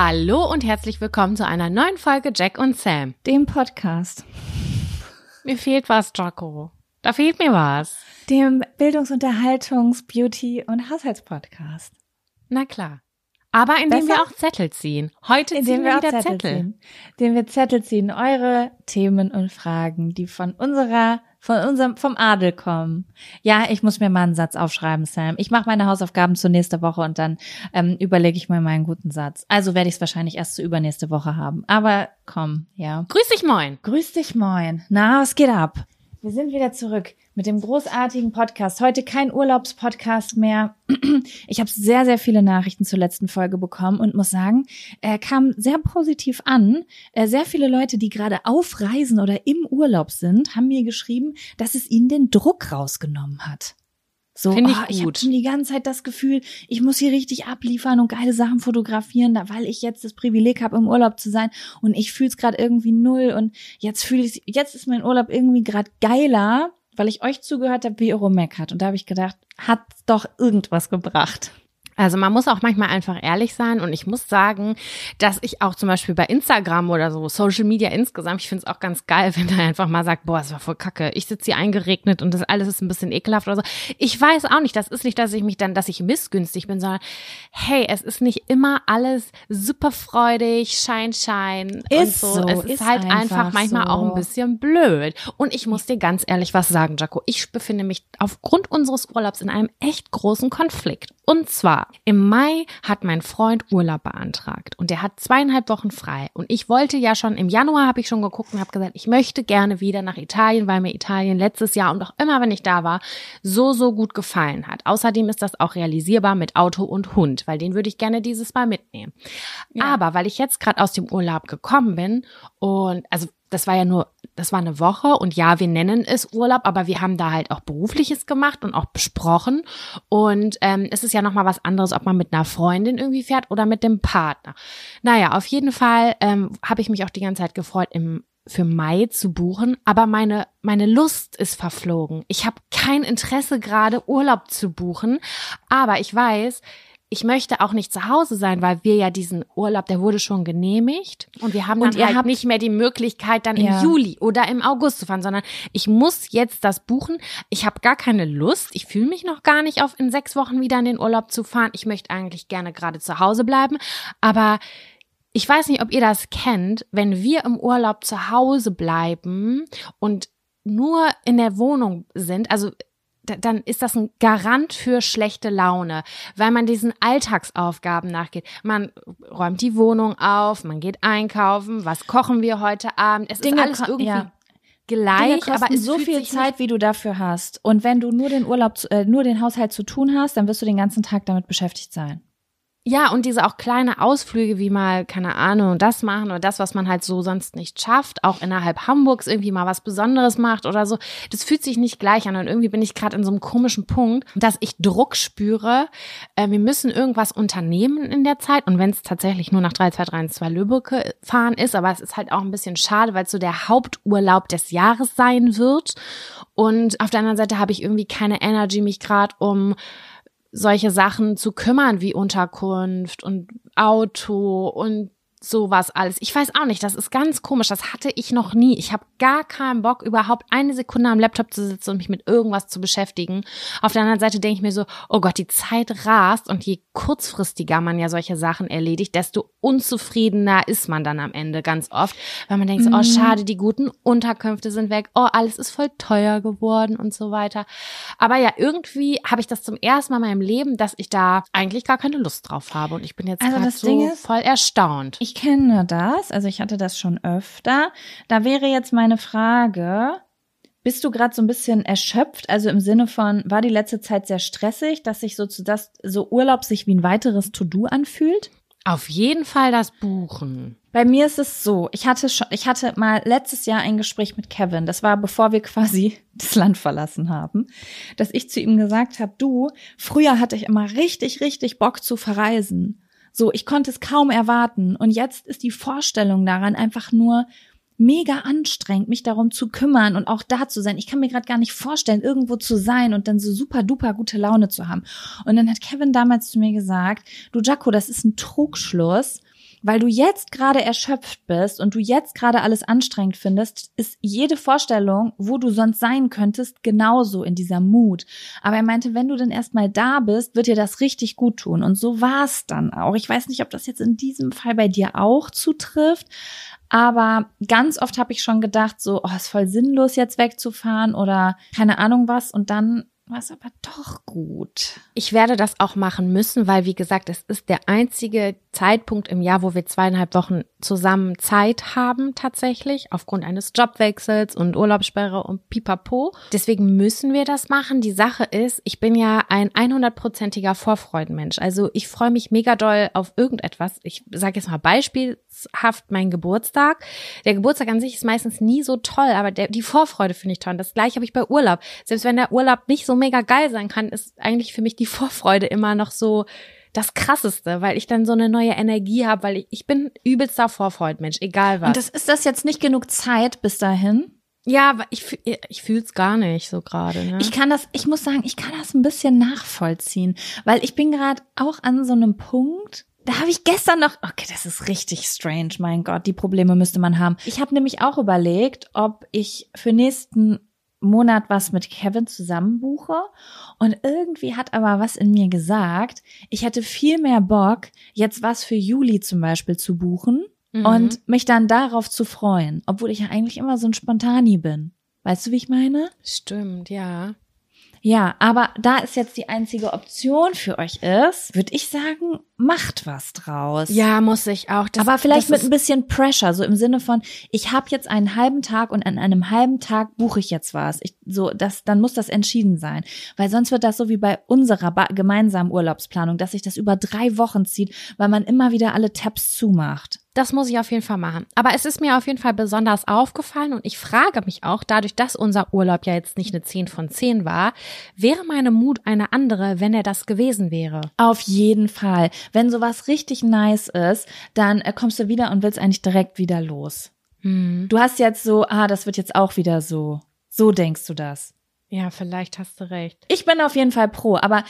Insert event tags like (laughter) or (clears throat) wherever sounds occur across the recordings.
Hallo und herzlich willkommen zu einer neuen Folge Jack und Sam. Dem Podcast. Mir fehlt was, Jaco. Da fehlt mir was. Dem Bildungs-, Unterhaltungs-, Beauty- und Haushaltspodcast. Na klar. Aber indem Besser? wir auch Zettel ziehen. Heute Indem ziehen wir, wir wieder Zettel Zettel. ziehen. Indem wir Zettel ziehen. Eure Themen und Fragen, die von unserer, von unserem, vom Adel kommen. Ja, ich muss mir mal einen Satz aufschreiben, Sam. Ich mache meine Hausaufgaben zur nächste Woche und dann ähm, überlege ich mir mal einen guten Satz. Also werde ich es wahrscheinlich erst zur übernächste Woche haben. Aber komm, ja. Grüß dich, moin. Grüß dich, moin. Na, was geht ab? Wir sind wieder zurück mit dem großartigen Podcast. Heute kein Urlaubspodcast mehr. (clears throat) Ich habe sehr, sehr viele Nachrichten zur letzten Folge bekommen und muss sagen, er kam sehr positiv an. Äh, Sehr viele Leute, die gerade auf Reisen oder im Urlaub sind, haben mir geschrieben, dass es ihnen den Druck rausgenommen hat. So, Finde ich ah, ich habe schon die ganze Zeit das Gefühl, ich muss hier richtig abliefern und geile Sachen fotografieren, da, weil ich jetzt das Privileg habe, im Urlaub zu sein und ich fühle es gerade irgendwie null und jetzt fühle ich jetzt ist mein Urlaub irgendwie gerade geiler, weil ich euch zugehört habe, wie ihr rummeckert und da habe ich gedacht, hat doch irgendwas gebracht. Also man muss auch manchmal einfach ehrlich sein und ich muss sagen, dass ich auch zum Beispiel bei Instagram oder so Social Media insgesamt, ich finde es auch ganz geil, (laughs) wenn er einfach mal sagt, boah, es war voll kacke, ich sitze hier eingeregnet und das alles ist ein bisschen ekelhaft oder so. Ich weiß auch nicht, das ist nicht, dass ich mich dann, dass ich missgünstig bin, sondern hey, es ist nicht immer alles super freudig, Schein, Schein Ist und so. so, es ist, ist halt einfach, einfach manchmal so. auch ein bisschen blöd. Und ich muss dir ganz ehrlich was sagen, Jaco, ich befinde mich aufgrund unseres Urlaubs in einem echt großen Konflikt. Und zwar, im Mai hat mein Freund Urlaub beantragt und der hat zweieinhalb Wochen frei. Und ich wollte ja schon, im Januar habe ich schon geguckt und habe gesagt, ich möchte gerne wieder nach Italien, weil mir Italien letztes Jahr und auch immer, wenn ich da war, so, so gut gefallen hat. Außerdem ist das auch realisierbar mit Auto und Hund, weil den würde ich gerne dieses Mal mitnehmen. Aber weil ich jetzt gerade aus dem Urlaub gekommen bin und also das war ja nur, das war eine Woche und ja, wir nennen es Urlaub, aber wir haben da halt auch berufliches gemacht und auch besprochen und ähm, es ist ja noch mal was anderes, ob man mit einer Freundin irgendwie fährt oder mit dem Partner. Naja, auf jeden Fall ähm, habe ich mich auch die ganze Zeit gefreut, im für Mai zu buchen, aber meine meine Lust ist verflogen. Ich habe kein Interesse gerade Urlaub zu buchen, aber ich weiß, ich möchte auch nicht zu Hause sein, weil wir ja diesen Urlaub, der wurde schon genehmigt und wir haben Und dann ihr halt habt- nicht mehr die Möglichkeit, dann Ja. im Juli oder im August zu fahren, sondern ich muss jetzt das buchen. Ich habe gar keine Lust. Ich fühle mich noch gar nicht auf in sechs Wochen wieder in den Urlaub zu fahren. Ich möchte eigentlich gerne gerade zu Hause bleiben, aber ich weiß nicht, ob ihr das kennt, wenn wir im Urlaub zu Hause bleiben und nur in der Wohnung sind, also dann ist das ein Garant für schlechte Laune, weil man diesen Alltagsaufgaben nachgeht. Man räumt die Wohnung auf, man geht einkaufen, was kochen wir heute Abend? Es Dinge ist alles irgendwie ja. gleich, aber es so viel Zeit, wie du dafür hast. Und wenn du nur den Urlaub, äh, nur den Haushalt zu tun hast, dann wirst du den ganzen Tag damit beschäftigt sein. Ja, und diese auch kleine Ausflüge wie mal, keine Ahnung, das machen oder das, was man halt so sonst nicht schafft, auch innerhalb Hamburgs irgendwie mal was Besonderes macht oder so, das fühlt sich nicht gleich an. Und irgendwie bin ich gerade in so einem komischen Punkt, dass ich Druck spüre, äh, wir müssen irgendwas unternehmen in der Zeit. Und wenn es tatsächlich nur nach 3232 Lübbecke fahren ist, aber es ist halt auch ein bisschen schade, weil es so der Haupturlaub des Jahres sein wird. Und auf der anderen Seite habe ich irgendwie keine Energy, mich gerade um solche Sachen zu kümmern wie Unterkunft und Auto und sowas alles. Ich weiß auch nicht, das ist ganz komisch, das hatte ich noch nie. Ich habe gar keinen Bock, überhaupt eine Sekunde am Laptop zu sitzen und mich mit irgendwas zu beschäftigen. Auf der anderen Seite denke ich mir so, oh Gott, die Zeit rast und je kurzfristiger man ja solche Sachen erledigt, desto unzufriedener ist man dann am Ende ganz oft, weil man denkt so, oh schade, die guten Unterkünfte sind weg, oh alles ist voll teuer geworden und so weiter. Aber ja, irgendwie habe ich das zum ersten Mal in meinem Leben, dass ich da eigentlich gar keine Lust drauf habe und ich bin jetzt Also gerade so Ding ist- voll erstaunt. Ich kenne das, also ich hatte das schon öfter. Da wäre jetzt meine Frage, bist du gerade so ein bisschen erschöpft, also im Sinne von, war die letzte Zeit sehr stressig, dass sich so zu das so Urlaub sich wie ein weiteres To-Do anfühlt? Auf jeden Fall das Buchen. Bei mir ist es so, ich hatte schon, ich hatte mal letztes Jahr ein Gespräch mit Kevin, das war bevor wir quasi (laughs) das Land verlassen haben, dass ich zu ihm gesagt habe, du, früher hatte ich immer richtig, richtig Bock zu verreisen. So, ich konnte es kaum erwarten und jetzt ist die Vorstellung daran einfach nur mega anstrengend, mich darum zu kümmern und auch da zu sein. Ich kann mir gerade gar nicht vorstellen, irgendwo zu sein und dann so super duper gute Laune zu haben. Und dann hat Kevin damals zu mir gesagt, du Jaco, das ist ein Trugschluss, weil du jetzt gerade erschöpft bist und du jetzt gerade alles anstrengend findest, ist jede Vorstellung, wo du sonst sein könntest, genauso in dieser Mut. Aber er meinte, wenn du dann erstmal da bist, wird dir das richtig gut tun. Und so war es dann auch. Ich weiß nicht, ob das jetzt in diesem Fall bei dir auch zutrifft. Aber ganz oft habe ich schon gedacht, so, oh, ist voll sinnlos, jetzt wegzufahren oder keine Ahnung was. Und dann war es aber doch gut. Ich werde das auch machen müssen, weil, wie gesagt, es ist der einzige Zeitpunkt im Jahr, wo wir zweieinhalb Wochen zusammen Zeit haben, tatsächlich, aufgrund eines Jobwechsels und Urlaubssperre und pipapo. Deswegen müssen wir das machen. Die Sache ist, ich bin ja ein 100%iger Vorfreudenmensch. Also ich freue mich mega doll auf irgendetwas. Ich sage jetzt mal beispielhaft meinen Geburtstag. Der Geburtstag an sich ist meistens nie so toll, aber der, die Vorfreude finde ich toll. Das gleiche habe ich bei Urlaub. Selbst wenn der Urlaub nicht so mega geil sein kann, ist eigentlich für mich die Vorfreude immer noch so das krasseste, weil ich dann so eine neue Energie habe, weil ich, ich bin übelster Vorfreudmensch, egal was. Und das, ist das jetzt nicht genug Zeit bis dahin? ja, aber ich, ich fühl's gar nicht so gerade. Ne? Ich kann das, ich muss sagen, ich kann das ein bisschen nachvollziehen, weil ich bin gerade auch an so einem Punkt. Da habe ich gestern noch, okay, das ist richtig strange, mein Gott, die Probleme müsste man haben. Ich habe nämlich auch überlegt, ob ich für nächsten Monat was mit Kevin zusammen buche und irgendwie hat aber was in mir gesagt, ich hätte viel mehr Bock, jetzt was für Juli zum Beispiel zu buchen Mhm. und mich dann darauf zu freuen, obwohl ich ja eigentlich immer so ein Spontani bin. Weißt du, wie ich meine? Stimmt, ja. Ja, aber da es jetzt die einzige Option für euch ist, würde ich sagen, macht was draus. Ja, muss ich auch. Das, aber vielleicht mit ein bisschen Pressure, so im Sinne von, ich habe jetzt einen halben Tag und an einem halben Tag buche ich jetzt was. Ich, so, das, dann muss das entschieden sein. Weil sonst wird das so wie bei unserer gemeinsamen Urlaubsplanung, dass sich das über drei Wochen zieht, weil man immer wieder alle Tabs zumacht. Das muss ich auf jeden Fall machen. Aber es ist mir auf jeden Fall besonders aufgefallen und ich frage mich auch, dadurch, dass unser Urlaub ja jetzt nicht eine 10 von 10 war, wäre meine Mut eine andere, wenn er das gewesen wäre. Auf jeden Fall. Wenn sowas richtig nice ist, dann äh, kommst du wieder und willst eigentlich direkt wieder los. Hm. Du hast jetzt so, ah, das wird jetzt auch wieder so. So denkst du das. Ja, vielleicht hast du recht. Ich bin auf jeden Fall pro, aber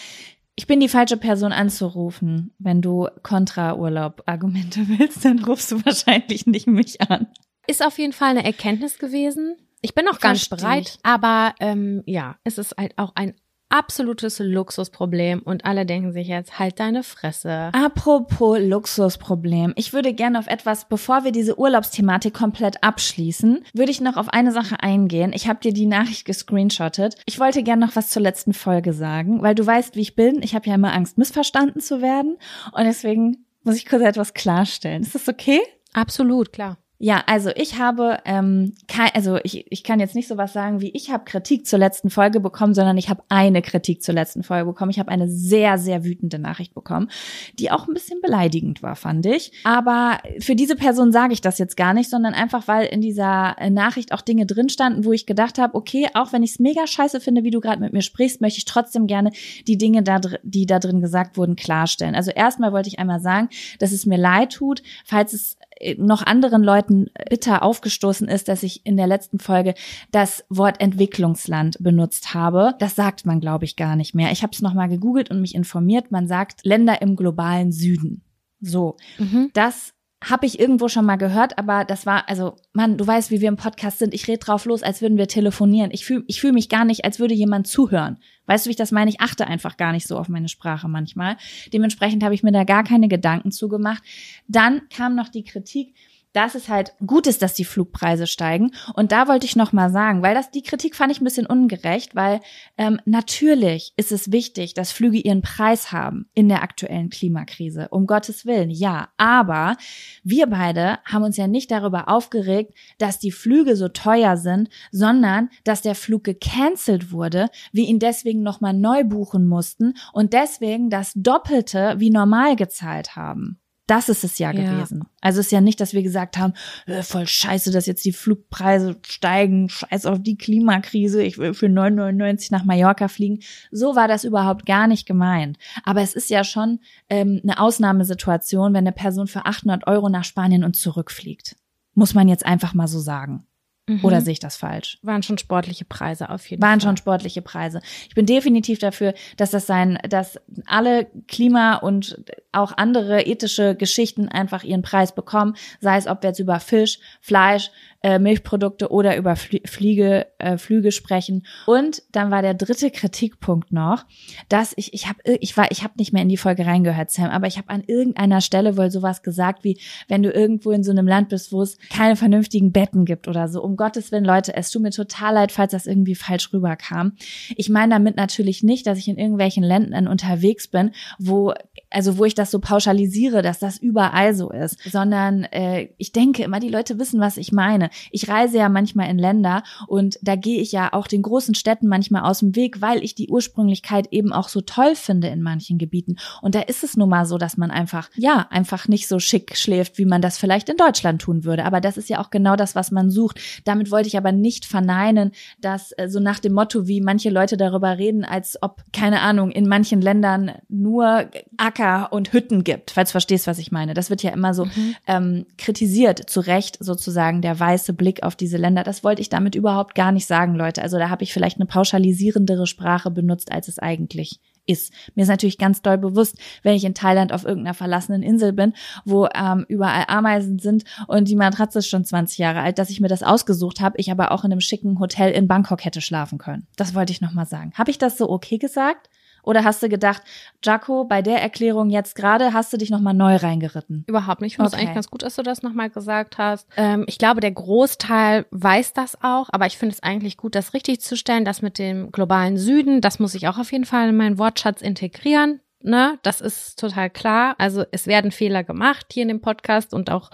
ich bin die falsche Person anzurufen. Wenn du Kontra-Urlaub-Argumente (laughs) willst, dann rufst du wahrscheinlich nicht mich an. Ist auf jeden Fall eine Erkenntnis gewesen. Ich bin auch gar nicht Versteh bereit, aber ähm, ja, es ist halt auch ein absolutes Luxusproblem und alle denken sich jetzt, halt deine Fresse. Apropos Luxusproblem. Ich würde gerne auf etwas, bevor wir diese Urlaubsthematik komplett abschließen, würde ich noch auf eine Sache eingehen. Ich habe dir die Nachricht gescreenshottet. Ich wollte gerne noch was zur letzten Folge sagen, weil du weißt, wie ich bin. Ich habe ja immer Angst, missverstanden zu werden. Und deswegen muss ich kurz etwas klarstellen. Ist das okay? Absolut, klar. Ja, also ich habe, ähm, kein, also ich, ich kann jetzt nicht so was sagen wie ich habe Kritik zur letzten Folge bekommen, sondern ich habe eine Kritik zur letzten Folge bekommen. Ich habe eine sehr, sehr wütende Nachricht bekommen, die auch ein bisschen beleidigend war, fand ich. Aber für diese Person sage ich das jetzt gar nicht, sondern einfach, weil in dieser äh, Nachricht auch Dinge drin standen, wo ich gedacht habe, okay, auch wenn ich es mega scheiße finde, wie du gerade mit mir sprichst, möchte ich trotzdem gerne die Dinge, da, die da drin gesagt wurden, klarstellen. Also erstmal wollte ich einmal sagen, dass es mir leid tut, falls es noch anderen Leuten bitter aufgestoßen ist, dass ich in der letzten Folge das Wort Entwicklungsland benutzt habe. Das sagt man, glaube ich, gar nicht mehr. Ich habe es nochmal gegoogelt und mich informiert. Man sagt Länder im globalen Süden. So, mhm. das habe ich irgendwo schon mal gehört, aber das war, also, Mann, du weißt, wie wir im Podcast sind. Ich rede drauf los, als würden wir telefonieren. Ich fühle ich fühl mich gar nicht, als würde jemand zuhören. Weißt du, wie ich das meine? Ich achte einfach gar nicht so auf meine Sprache manchmal. Dementsprechend habe ich mir da gar keine Gedanken zugemacht. Dann kam noch die Kritik, dass es halt gut ist, dass die Flugpreise steigen. Und da wollte ich noch mal sagen, weil das die Kritik fand ich ein bisschen ungerecht, weil ähm, natürlich ist es wichtig, dass Flüge ihren Preis haben in der aktuellen Klimakrise. Um Gottes Willen, ja. Aber wir beide haben uns ja nicht darüber aufgeregt, dass die Flüge so teuer sind, sondern dass der Flug gecancelt wurde, wir ihn deswegen noch mal neu buchen mussten und deswegen das Doppelte wie normal gezahlt haben. Das ist es ja, ja, gewesen. Also es ist ja nicht, dass wir gesagt haben, voll scheiße, dass jetzt die Flugpreise steigen, scheiß auf die Klimakrise, ich will für 9,99 nach Mallorca fliegen. So war das überhaupt gar nicht gemeint. Aber es ist ja schon ähm, eine Ausnahmesituation, wenn eine Person für 800 Euro nach Spanien und zurückfliegt. Muss man jetzt einfach mal so sagen. Mhm. Oder sehe ich das falsch? Waren schon sportliche Preise auf jeden Waren Fall. Waren schon sportliche Preise. Ich bin definitiv dafür, dass das sein, dass alle Klima und auch andere ethische Geschichten einfach ihren Preis bekommen, sei es ob wir jetzt über Fisch, Fleisch, äh, Milchprodukte oder über Fliege, äh, Flüge sprechen. Und dann war der dritte Kritikpunkt noch, dass ich, ich habe, ich war, ich habe nicht mehr in die Folge reingehört, Sam, aber ich habe an irgendeiner Stelle wohl sowas gesagt wie, wenn du irgendwo in so einem Land bist, wo es keine vernünftigen Betten gibt oder so. Um Gottes Willen, Leute, es tut mir total leid, falls das irgendwie falsch rüberkam. Ich meine damit natürlich nicht, dass ich in irgendwelchen Ländern unterwegs bin, wo, also wo ich das so pauschalisiere, dass das überall so ist, sondern äh, ich denke immer, die Leute wissen, was ich meine. Ich reise ja manchmal in Länder und da gehe ich ja auch den großen Städten manchmal aus dem Weg, weil ich die Ursprünglichkeit eben auch so toll finde in manchen Gebieten. Und da ist es nun mal so, dass man einfach, ja, einfach nicht so schick schläft, wie man das vielleicht in Deutschland tun würde. Aber das ist ja auch genau das, was man sucht. Damit wollte ich aber nicht verneinen, dass äh, so nach dem Motto, wie manche Leute darüber reden, als ob, keine Ahnung, in manchen Ländern nur Acker und Hütten gibt, falls du verstehst, was ich meine. Das wird ja immer so mhm. ähm, kritisiert, zu Recht sozusagen der weiße weiße Blick auf diese Länder. Das wollte ich damit überhaupt gar nicht sagen, Leute. Also da habe ich vielleicht eine pauschalisierendere Sprache benutzt, als es eigentlich ist. Mir ist natürlich ganz doll bewusst, wenn ich in Thailand auf irgendeiner verlassenen Insel bin, wo ähm, überall Ameisen sind und die Matratze ist schon 20 Jahre alt, dass ich mir das ausgesucht habe, ich aber auch in einem schicken Hotel in Bangkok hätte schlafen können. Das wollte ich nochmal sagen. Habe ich das so okay gesagt? Oder hast du gedacht, Jaco, bei der Erklärung jetzt gerade hast du dich nochmal neu reingeritten? Überhaupt nicht. Ich finde es okay. eigentlich ganz gut, dass du das nochmal gesagt hast. Ähm, ich glaube, der Großteil weiß das auch, aber ich finde es eigentlich gut, das richtig zu stellen. Das mit dem globalen Süden, das muss ich auch auf jeden Fall in meinen Wortschatz integrieren. Ne, das ist total klar. Also es werden Fehler gemacht hier in dem Podcast und auch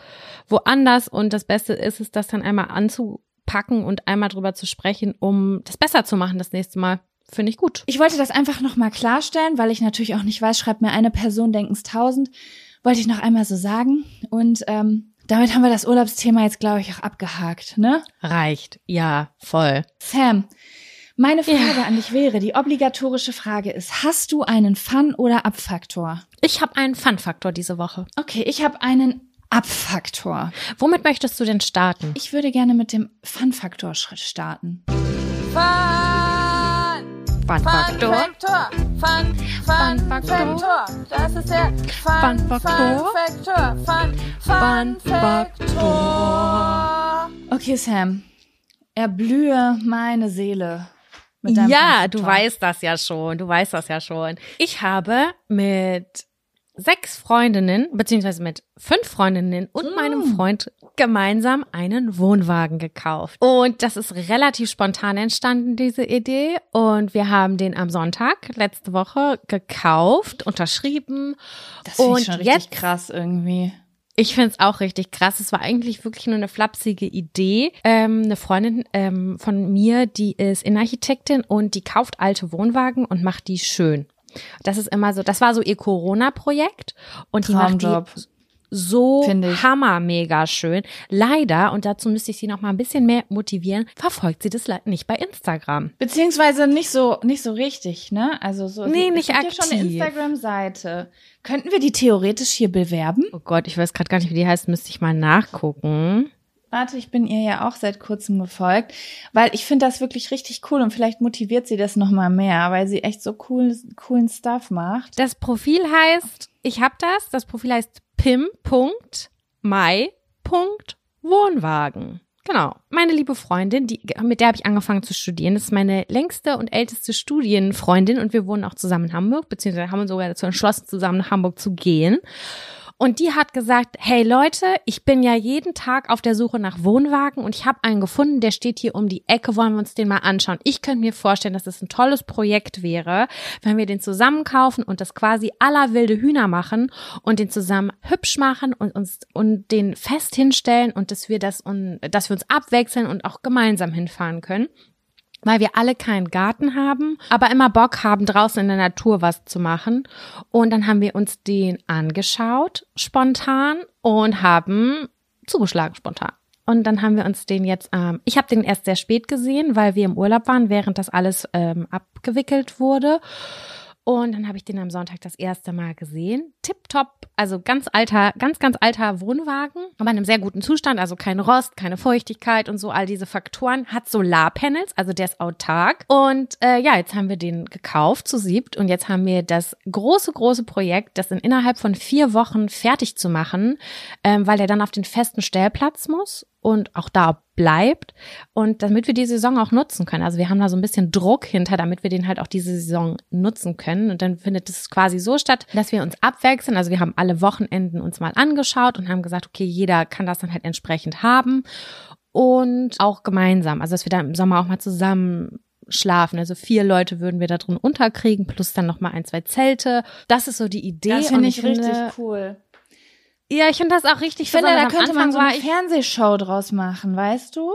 woanders. Und das Beste ist es, das dann einmal anzupacken und einmal drüber zu sprechen, um das besser zu machen das nächste Mal. Finde ich gut. Ich wollte das einfach nochmal klarstellen, weil ich natürlich auch nicht weiß, schreibt mir eine Person, denken es tausend. Wollte ich noch einmal so sagen. Und ähm, damit haben wir das Urlaubsthema jetzt, glaube ich, auch abgehakt, ne? Reicht, ja, voll. Sam, meine Frage ja. an dich wäre, die obligatorische Frage ist, hast du einen Fun- oder Abfaktor? Ich habe einen Fun-Faktor diese Woche. Okay, ich habe einen Abfaktor. Womit möchtest du denn starten? Ich würde gerne mit dem Fun-Faktor-Schritt starten. Fun! Fun Faktor. Fun, Fun, Fun Faktor. Das ist der Fun, Fun Faktor. Fun, Fun Faktor. Okay, Sam. Erblühe meine Seele. mit deinem Ja, du weißt das ja schon. Du weißt das ja schon. Ich habe mit sechs Freundinnen, beziehungsweise mit fünf Freundinnen und meinem Freund gemeinsam einen Wohnwagen gekauft. Und das ist relativ spontan entstanden, diese Idee. Und wir haben den am Sonntag letzte Woche gekauft, unterschrieben. Das ich schon richtig jetzt krass irgendwie. ich finde es auch richtig krass. Es war eigentlich wirklich nur eine flapsige Idee. Ähm, eine Freundin ähm, von mir, die ist Innenarchitektin und die kauft alte Wohnwagen und macht die schön. Das ist immer so, das war so ihr Corona-Projekt und die macht die so hammer mega schön. Leider, und dazu müsste ich sie noch mal ein bisschen mehr motivieren, verfolgt sie das nicht bei Instagram. Beziehungsweise nicht so, nicht so richtig, ne? Also so. Nee, es nicht gibt ja schon eine aktiv. Instagram-Seite. Könnten wir die theoretisch hier bewerben? Oh Gott, ich weiß gerade gar nicht, wie die heißt, müsste ich mal nachgucken. Warte, ich bin ihr ja auch seit kurzem gefolgt, weil ich finde das wirklich richtig cool und vielleicht motiviert sie das noch mal mehr, weil sie echt so cool, coolen Stuff macht. Das Profil heißt, ich hab das, das Profil heißt pim.mai.wohnwagen. Genau. Meine liebe Freundin, die, mit der habe ich angefangen zu studieren. Das ist meine längste und älteste Studienfreundin und wir wohnen auch zusammen in Hamburg, beziehungsweise haben uns sogar dazu entschlossen, zusammen nach Hamburg zu gehen. Und die hat gesagt, hey Leute, ich bin ja jeden Tag auf der Suche nach Wohnwagen und ich habe einen gefunden, der steht hier um die Ecke, wollen wir uns den mal anschauen. Ich könnte mir vorstellen, dass es ein tolles Projekt wäre, wenn wir den zusammen kaufen und das quasi aller wilde Hühner machen und den zusammen hübsch machen und uns und den fest hinstellen und dass wir das und dass wir uns abwechseln und auch gemeinsam hinfahren können weil wir alle keinen Garten haben, aber immer Bock haben, draußen in der Natur was zu machen. Und dann haben wir uns den angeschaut, spontan, und haben zugeschlagen, spontan. Und dann haben wir uns den jetzt, ähm, ich habe den erst sehr spät gesehen, weil wir im Urlaub waren, während das alles ähm, abgewickelt wurde. Und dann habe ich den am Sonntag das erste Mal gesehen. Tipptopp, also ganz alter, ganz, ganz alter Wohnwagen, aber in einem sehr guten Zustand, also kein Rost, keine Feuchtigkeit und so, all diese Faktoren. Hat Solarpanels, also der ist autark. Und äh, ja, jetzt haben wir den gekauft zu siebt und jetzt haben wir das große, große Projekt, das in innerhalb von vier Wochen fertig zu machen, ähm, weil er dann auf den festen Stellplatz muss und auch da bleibt und damit wir die Saison auch nutzen können. Also wir haben da so ein bisschen Druck hinter, damit wir den halt auch diese Saison nutzen können. Und dann findet es quasi so statt, dass wir uns abwechseln. Also wir haben alle Wochenenden uns mal angeschaut und haben gesagt, okay, jeder kann das dann halt entsprechend haben und auch gemeinsam. Also dass wir da im Sommer auch mal zusammen schlafen. Also vier Leute würden wir da drin unterkriegen, plus dann noch mal ein, zwei Zelte. Das ist so die Idee. Das finde ich richtig cool. Ja, ich finde das auch richtig Ich finde, da könnte man so Anfang eine Fernsehshow draus machen, weißt du?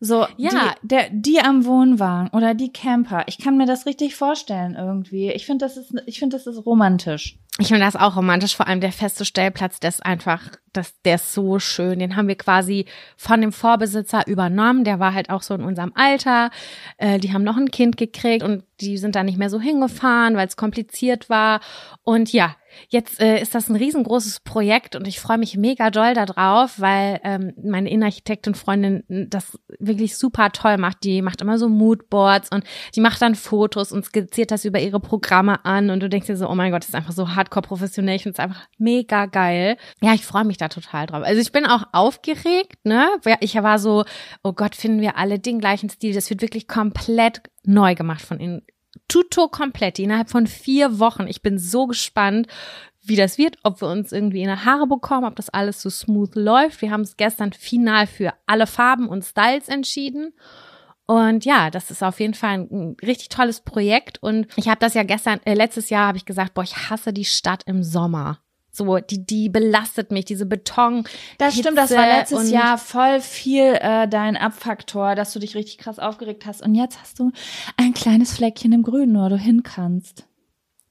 So, Ja. die, der, die am Wohnwagen oder die Camper. Ich kann mir das richtig vorstellen irgendwie. Ich finde, das ist, ich finde, das ist romantisch. Ich finde das auch romantisch, vor allem der feste Stellplatz, der ist einfach, das, der ist so schön. Den haben wir quasi von dem Vorbesitzer übernommen. Der war halt auch so in unserem Alter. Äh, die haben noch ein Kind gekriegt und die sind da nicht mehr so hingefahren, weil es kompliziert war. Und ja, jetzt äh, ist das ein riesengroßes Projekt und ich freue mich mega doll darauf, weil ähm, meine Innenarchitektin Freundin das wirklich super toll macht. Die macht immer so Moodboards und die macht dann Fotos und skizziert das über ihre Programme an und du denkst dir so, oh mein Gott, das ist einfach so hardcore professionell. Ich finde es einfach mega geil. Ja, ich freue mich da total drauf. Also ich bin auch aufgeregt, ne? Ich war so, oh Gott, finden wir alle den gleichen Stil. Das wird wirklich komplett neu gemacht von ihnen. Tuto komplett, innerhalb von vier Wochen. Ich bin so gespannt, wie das wird, ob wir uns irgendwie in die Haare bekommen, ob das alles so smooth läuft. Wir haben es gestern final für alle Farben und Styles entschieden. Und ja, das ist auf jeden Fall ein, ein richtig tolles Projekt. Und ich habe das ja gestern, äh, letztes Jahr habe ich gesagt, boah, ich hasse die Stadt im Sommer. So, die, die belastet mich, diese Beton. Das stimmt, das war Hitze letztes Jahr voll viel äh, dein Abfaktor, dass du dich richtig krass aufgeregt hast. Und jetzt hast du ein kleines Fleckchen im Grünen, wo du hin kannst.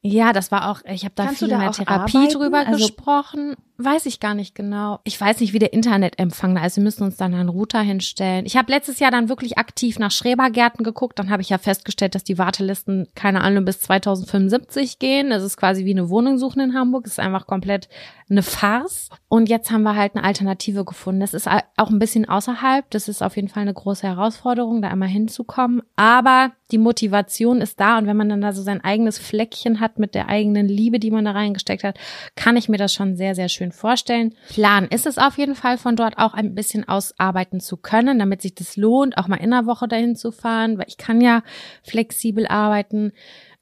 Ja, das war auch, ich habe da Kannst viel in der Therapie arbeiten? drüber Also- gesprochen. Weiß ich gar nicht genau. Ich weiß nicht, wie der Internetempfang da ist. Wir müssen uns dann einen Router hinstellen. Ich habe letztes Jahr dann wirklich aktiv nach Schrebergärten geguckt. Dann habe ich ja festgestellt, dass die Wartelisten, keine Ahnung, bis 2075 gehen. Das ist quasi wie eine Wohnung suchen in Hamburg. Das ist einfach komplett eine Farce. Und jetzt haben wir halt eine Alternative gefunden. Das ist auch ein bisschen außerhalb. Das ist auf jeden Fall eine große Herausforderung, da einmal hinzukommen. Aber die Motivation ist da. Und wenn man dann da so sein eigenes Fleckchen hat mit der eigenen Liebe, die man da reingesteckt hat, kann ich mir das schon sehr, sehr schön schön vorstellen. Plan ist es auf jeden Fall, von dort auch ein bisschen aus arbeiten zu können, damit sich das lohnt, auch mal in der Woche dahin zu fahren, weil ich kann ja flexibel arbeiten.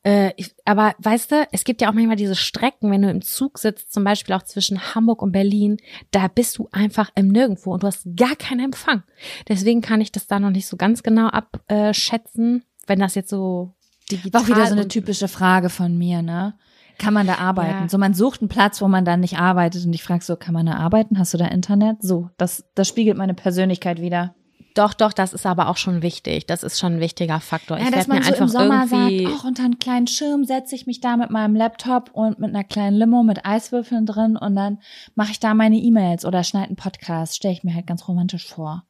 Äh, ich, aber weißt du, es gibt ja auch manchmal diese Strecken, wenn du im Zug sitzt, zum Beispiel auch zwischen Hamburg und Berlin, da bist du einfach im Nirgendwo und du hast gar keinen Empfang. Deswegen kann ich das da noch nicht so ganz genau abschätzen, wenn das jetzt so digital War auch wieder so eine typische Frage von mir, ne? Kann man da arbeiten? Ja. So, man sucht einen Platz, wo man dann nicht arbeitet und ich frage so, kann man da arbeiten? Hast du da Internet? So, das, das spiegelt meine Persönlichkeit wieder. Doch, doch, das ist aber auch schon wichtig. Das ist schon ein wichtiger Faktor. Ja, ich dass werde mir man so im einfach Sommer irgendwie sagt, auch unter einen kleinen Schirm setze ich mich da mit meinem Laptop und mit einer kleinen Limo mit Eiswürfeln drin und dann mache ich da meine E-Mails oder schneide einen Podcast. Stelle ich mir halt ganz romantisch vor.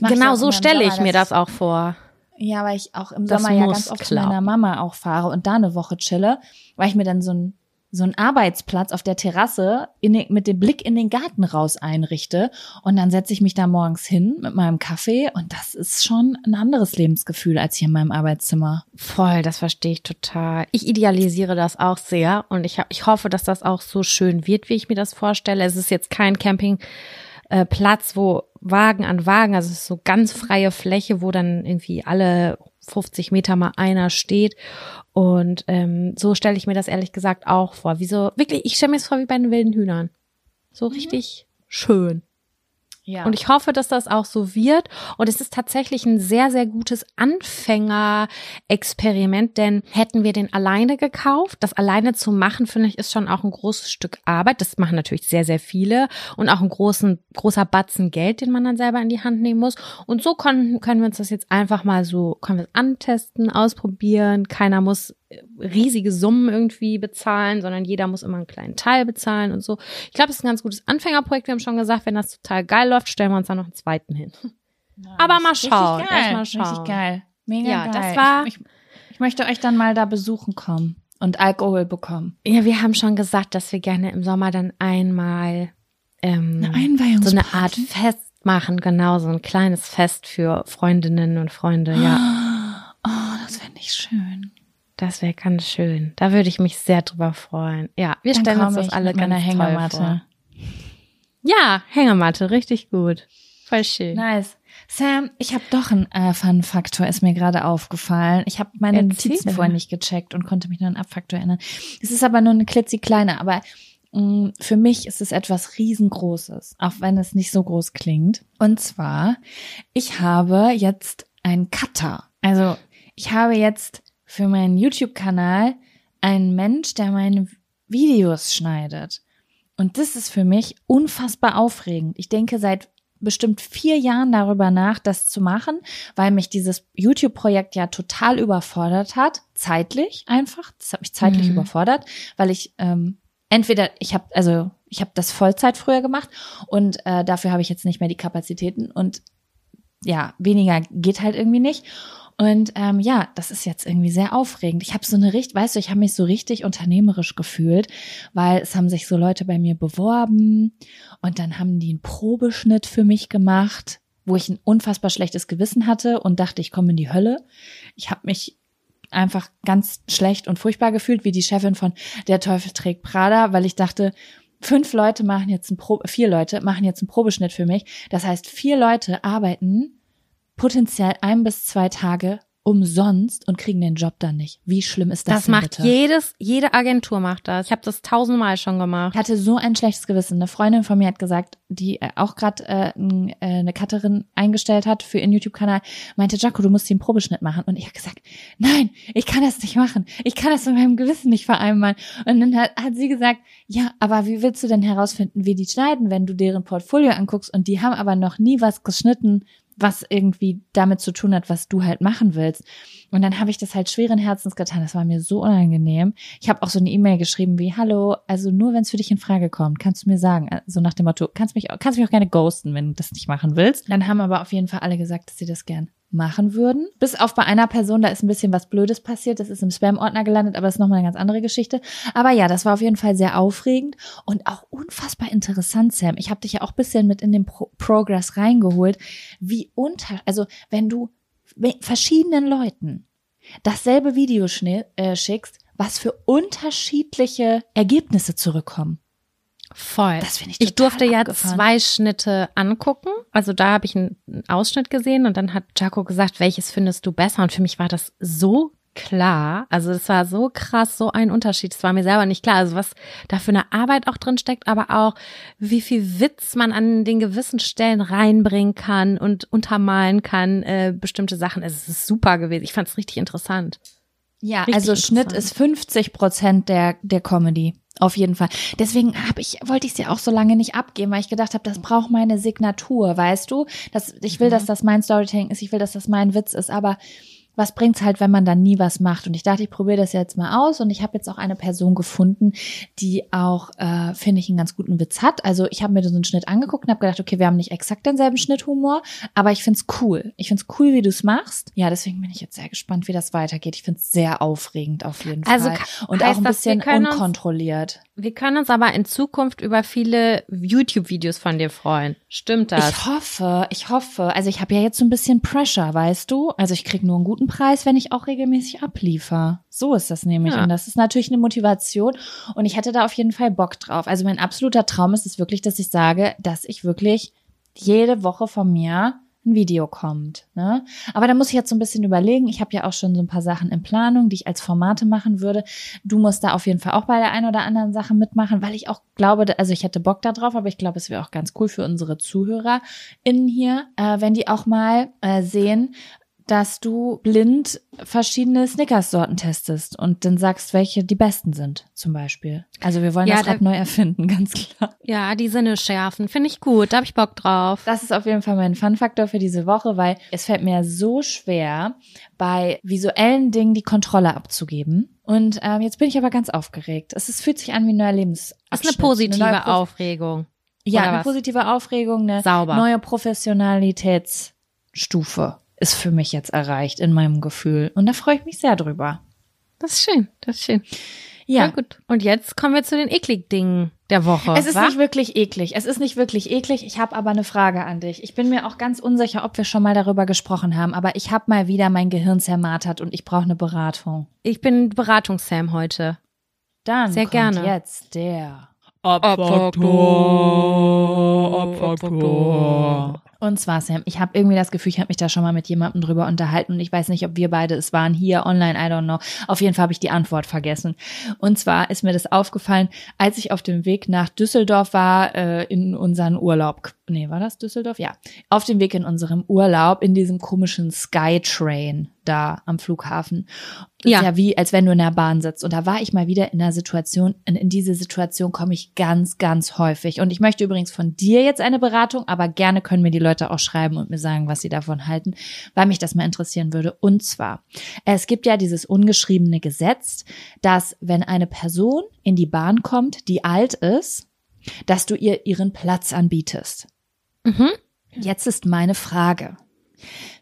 Genau so im stelle ich mir das auch vor. Ja, weil ich auch im Das Sommer ja ganz oft klappen. zu meiner Mama auch fahre und da eine Woche chille, weil ich mir dann so ein so einen Arbeitsplatz auf der Terrasse den, mit dem Blick in den Garten raus einrichte und dann setze ich mich da morgens hin mit meinem Kaffee und das ist schon ein anderes Lebensgefühl als hier in meinem Arbeitszimmer. Voll, das verstehe ich total. Ich idealisiere das auch sehr und ich, ich hoffe, dass das auch so schön wird, wie ich mir das vorstelle. Es ist jetzt kein Campingplatz, äh, Platz, wo Wagen an Wagen, also es ist so ganz freie Fläche, wo dann irgendwie alle 50 Meter mal einer steht. Und ähm, so stelle ich mir das ehrlich gesagt auch vor. Wie so, wirklich, ich stelle mir das vor wie bei den wilden Hühnern. So richtig schön. Ja. Und ich hoffe, dass das auch so wird. Und es ist tatsächlich ein sehr, sehr gutes Anfängerexperiment, denn hätten wir den alleine gekauft, das alleine zu machen, finde ich, ist schon auch ein großes Stück Arbeit. Das machen natürlich sehr, sehr viele und auch ein großen, großer Batzen Geld, den man dann selber in die Hand nehmen muss. Und so können, können wir uns das jetzt einfach mal so, können wir es antesten, ausprobieren. Keiner muss riesige Summen irgendwie bezahlen, sondern jeder muss immer einen kleinen Teil bezahlen und so. Ich glaube, es ist ein ganz gutes Anfängerprojekt. Wir haben schon gesagt, wenn das total geil läuft, stellen wir uns dann noch einen zweiten hin. Aber mal schauen. Richtig geil. Erst mal schauen. Richtig geil. Mega Ja, geil. das war- Ich, ich, ich möchte euch dann mal da besuchen kommen und Alkohol bekommen. Ja, wir haben schon gesagt, dass wir gerne im Sommer dann einmal ähm, Eine so eine Art Fest machen, genau, so ein kleines Fest für Freundinnen und Freunde, ja. (gasps) Oh, das fände ich schön. Das wäre ganz schön. Da würde ich mich sehr drüber freuen. Ja, wir Dann stellen uns das alle ganz toll Hängematte. vor. Ja, Hängematte, richtig gut. Voll schön. Nice. Sam, ich habe doch einen äh, Fun-Faktor, ist mir gerade aufgefallen. Ich habe meine Erzähl. Notizen vorhin nicht gecheckt und konnte mich nur an Abfaktor erinnern. Es ist aber nur eine klitzekleine, aber mh, für mich ist es etwas riesengroßes, auch wenn es nicht so groß klingt. Und zwar, ich habe jetzt einen Cutter. Also ich habe jetzt für meinen YouTube-Kanal einen Mensch, der meine Videos schneidet. Und das ist für mich unfassbar aufregend. Ich denke seit bestimmt vier Jahren darüber nach, das zu machen, weil mich dieses YouTube-Projekt ja total überfordert hat, zeitlich einfach. Das hat mich zeitlich Mhm. überfordert, weil ich ähm, entweder ich habe also ich habe das Vollzeit früher gemacht und äh, dafür habe ich jetzt nicht mehr die Kapazitäten und ja weniger geht halt irgendwie nicht. Und ähm, ja, das ist jetzt irgendwie sehr aufregend. Ich habe so eine richtig, weißt du, ich habe mich so richtig unternehmerisch gefühlt, weil es haben sich so Leute bei mir beworben und dann haben die einen Probeschnitt für mich gemacht, wo ich ein unfassbar schlechtes Gewissen hatte und dachte, ich komme in die Hölle. Ich habe mich einfach ganz schlecht und furchtbar gefühlt, wie die Chefin von Der Teufel trägt Prada, weil ich dachte, fünf Leute machen jetzt ein Pro vier Leute machen jetzt einen Probeschnitt für mich. Das heißt, vier Leute arbeiten potenziell ein bis zwei Tage umsonst und kriegen den Job dann nicht. Wie schlimm ist das, Das denn macht bitte? jedes, jede Agentur macht das. Ich habe das tausendmal schon gemacht. Ich hatte so ein schlechtes Gewissen. Eine Freundin von mir hat gesagt, die äh, auch gerade äh, äh, eine Cutterin eingestellt hat für ihren YouTube-Kanal, meinte, Jaco, du musst den Probeschnitt machen. Und ich habe gesagt, nein, ich kann das nicht machen. Ich kann das mit meinem Gewissen nicht vereinbaren. Und dann hat, hat sie gesagt, ja, aber wie willst du denn herausfinden, wie die schneiden, wenn du deren Portfolio anguckst und die haben aber noch nie was geschnitten, was irgendwie damit zu tun hat, was du halt machen willst. Und dann habe ich das halt schweren Herzens getan. Das war mir so unangenehm. Ich habe auch so eine E-Mail geschrieben wie, hallo, also nur wenn es für dich in Frage kommt, kannst du mir sagen. So nach dem Motto, kannst mich, kannst mich auch gerne ghosten, wenn du das nicht machen willst. Dann haben aber auf jeden Fall alle gesagt, dass sie das gern machen würden. Bis auf bei einer Person, da ist ein bisschen was Blödes passiert. Das ist im Spam-Ordner gelandet, aber das ist nochmal eine ganz andere Geschichte. Aber ja, das war auf jeden Fall sehr aufregend und auch unfassbar interessant, Sam. Ich habe dich ja auch bisschen mit in den Pro Progress reingeholt, wie unter, also wenn du verschiedenen Leuten dasselbe Video äh, schickst, was für unterschiedliche Ergebnisse zurückkommen. Voll. Das finde ich Ich total durfte ja zwei Schnitte angucken. Also da habe ich einen Ausschnitt gesehen und dann hat Jaco gesagt, welches findest du besser? Und für mich war das so klar. Also es war so krass, so ein Unterschied. Es war mir selber nicht klar. Also was da für eine Arbeit auch drin steckt, aber auch wie viel Witz man an den gewissen Stellen reinbringen kann und untermalen kann, äh, bestimmte Sachen. Es ist super gewesen. Ich fand es richtig interessant. Ja, Richtig also Schnitt ist 50 Prozent der, der Comedy. Auf jeden Fall. Deswegen habe ich, wollte ich sie auch so lange nicht abgeben, weil ich gedacht habe, das braucht meine Signatur, weißt du? Das, ich will, dass das mein Storytelling ist, ich will, dass das mein Witz ist, aber was bringt's halt, wenn man dann nie was macht? Und ich dachte, ich probiere das jetzt mal aus und ich habe jetzt auch eine Person gefunden, die auch, äh, finde ich, einen ganz guten Witz hat. Also ich habe mir so einen Schnitt angeguckt und habe gedacht, okay, wir haben nicht exakt denselben Schnitthumor, aber ich find's cool. Ich find's cool, wie du's machst. Ja, deswegen bin ich jetzt sehr gespannt, wie das weitergeht. Ich find's sehr aufregend auf jeden Also Fall. Und auch ein bisschen unkontrolliert. Wir können uns aber in Zukunft über viele YouTube-Videos von dir freuen. Stimmt das? Ich hoffe, ich hoffe. Also ich habe ja jetzt so ein bisschen Pressure, weißt du? Also ich krieg nur einen guten Preis, wenn ich auch regelmäßig abliefer. So ist das nämlich. Ja. Und das ist natürlich eine Motivation. Und ich hätte da auf jeden Fall Bock drauf. Also mein absoluter Traum ist es wirklich, dass ich sage, dass ich wirklich jede Woche von mir ein Video kommt. Ne? Aber da muss ich jetzt so ein bisschen überlegen. Ich habe ja auch schon so ein paar Sachen in Planung, die ich als Formate machen würde. Du musst da auf jeden Fall auch bei der einen oder anderen Sache mitmachen, weil ich auch glaube, also ich hätte Bock da drauf, aber ich glaube, es wäre auch ganz cool für unsere ZuhörerInnen hier, äh, wenn die auch mal äh, sehen, dass du blind verschiedene Snickers-Sorten testest und dann sagst, welche die besten sind, zum Beispiel. Also wir wollen Ja, das da- Rad neu erfinden, (laughs) ganz klar. Ja, die Sinne schärfen. Finde ich gut. Da habe ich Bock drauf. Das ist auf jeden Fall mein Fun-Faktor für diese Woche, weil es fällt mir so schwer, bei visuellen Dingen die Kontrolle abzugeben. Und ähm, jetzt bin ich aber ganz aufgeregt. Es ist, fühlt sich an wie ein neuer Lebensabschnitt. Das ist eine positive neue Pro- Aufregung. Ja, eine was? positive Aufregung, eine Sauber. neue Professionalitätsstufe ist für mich jetzt erreicht in meinem Gefühl. Und da freue ich mich sehr drüber. Das ist schön. Das ist schön. Ja, Voll gut. Und jetzt kommen wir zu den eklig Dingen der Woche. Es ist wa? nicht wirklich eklig. Es ist nicht wirklich eklig. Ich habe aber eine Frage an dich. Ich bin mir auch ganz unsicher, ob wir schon mal darüber gesprochen haben, aber ich habe mal wieder mein Gehirn zermartert und ich brauche eine Beratung. ich bin Beratungs-Sam heute. Dann Sehr kommt gerne. jetzt der. Und zwar, Sam, ich habe irgendwie das Gefühl, ich habe mich da schon mal mit jemandem drüber unterhalten und ich weiß nicht, ob wir beide es waren hier online, I don't know. Auf jeden Fall habe ich die Antwort vergessen. Und zwar ist mir das aufgefallen, als ich auf dem Weg nach Düsseldorf war, äh, in unseren Urlaub. Nee, war das Düsseldorf? Ja. Auf dem Weg in unserem Urlaub in diesem komischen Skytrain da am Flughafen. Das Ja. Ist ja wie, als wenn du in der Bahn sitzt. Und da war ich mal wieder in einer Situation, in, in diese Situation komme ich ganz, ganz häufig. Und ich möchte übrigens von dir jetzt eine Beratung, aber gerne können mir die Leute auch schreiben und mir sagen, was sie davon halten, weil mich das mal interessieren würde. Und zwar, es gibt ja dieses ungeschriebene Gesetz, dass wenn eine Person in die Bahn kommt, die alt ist, dass du ihr ihren Platz anbietest. Mhm. Jetzt ist meine Frage.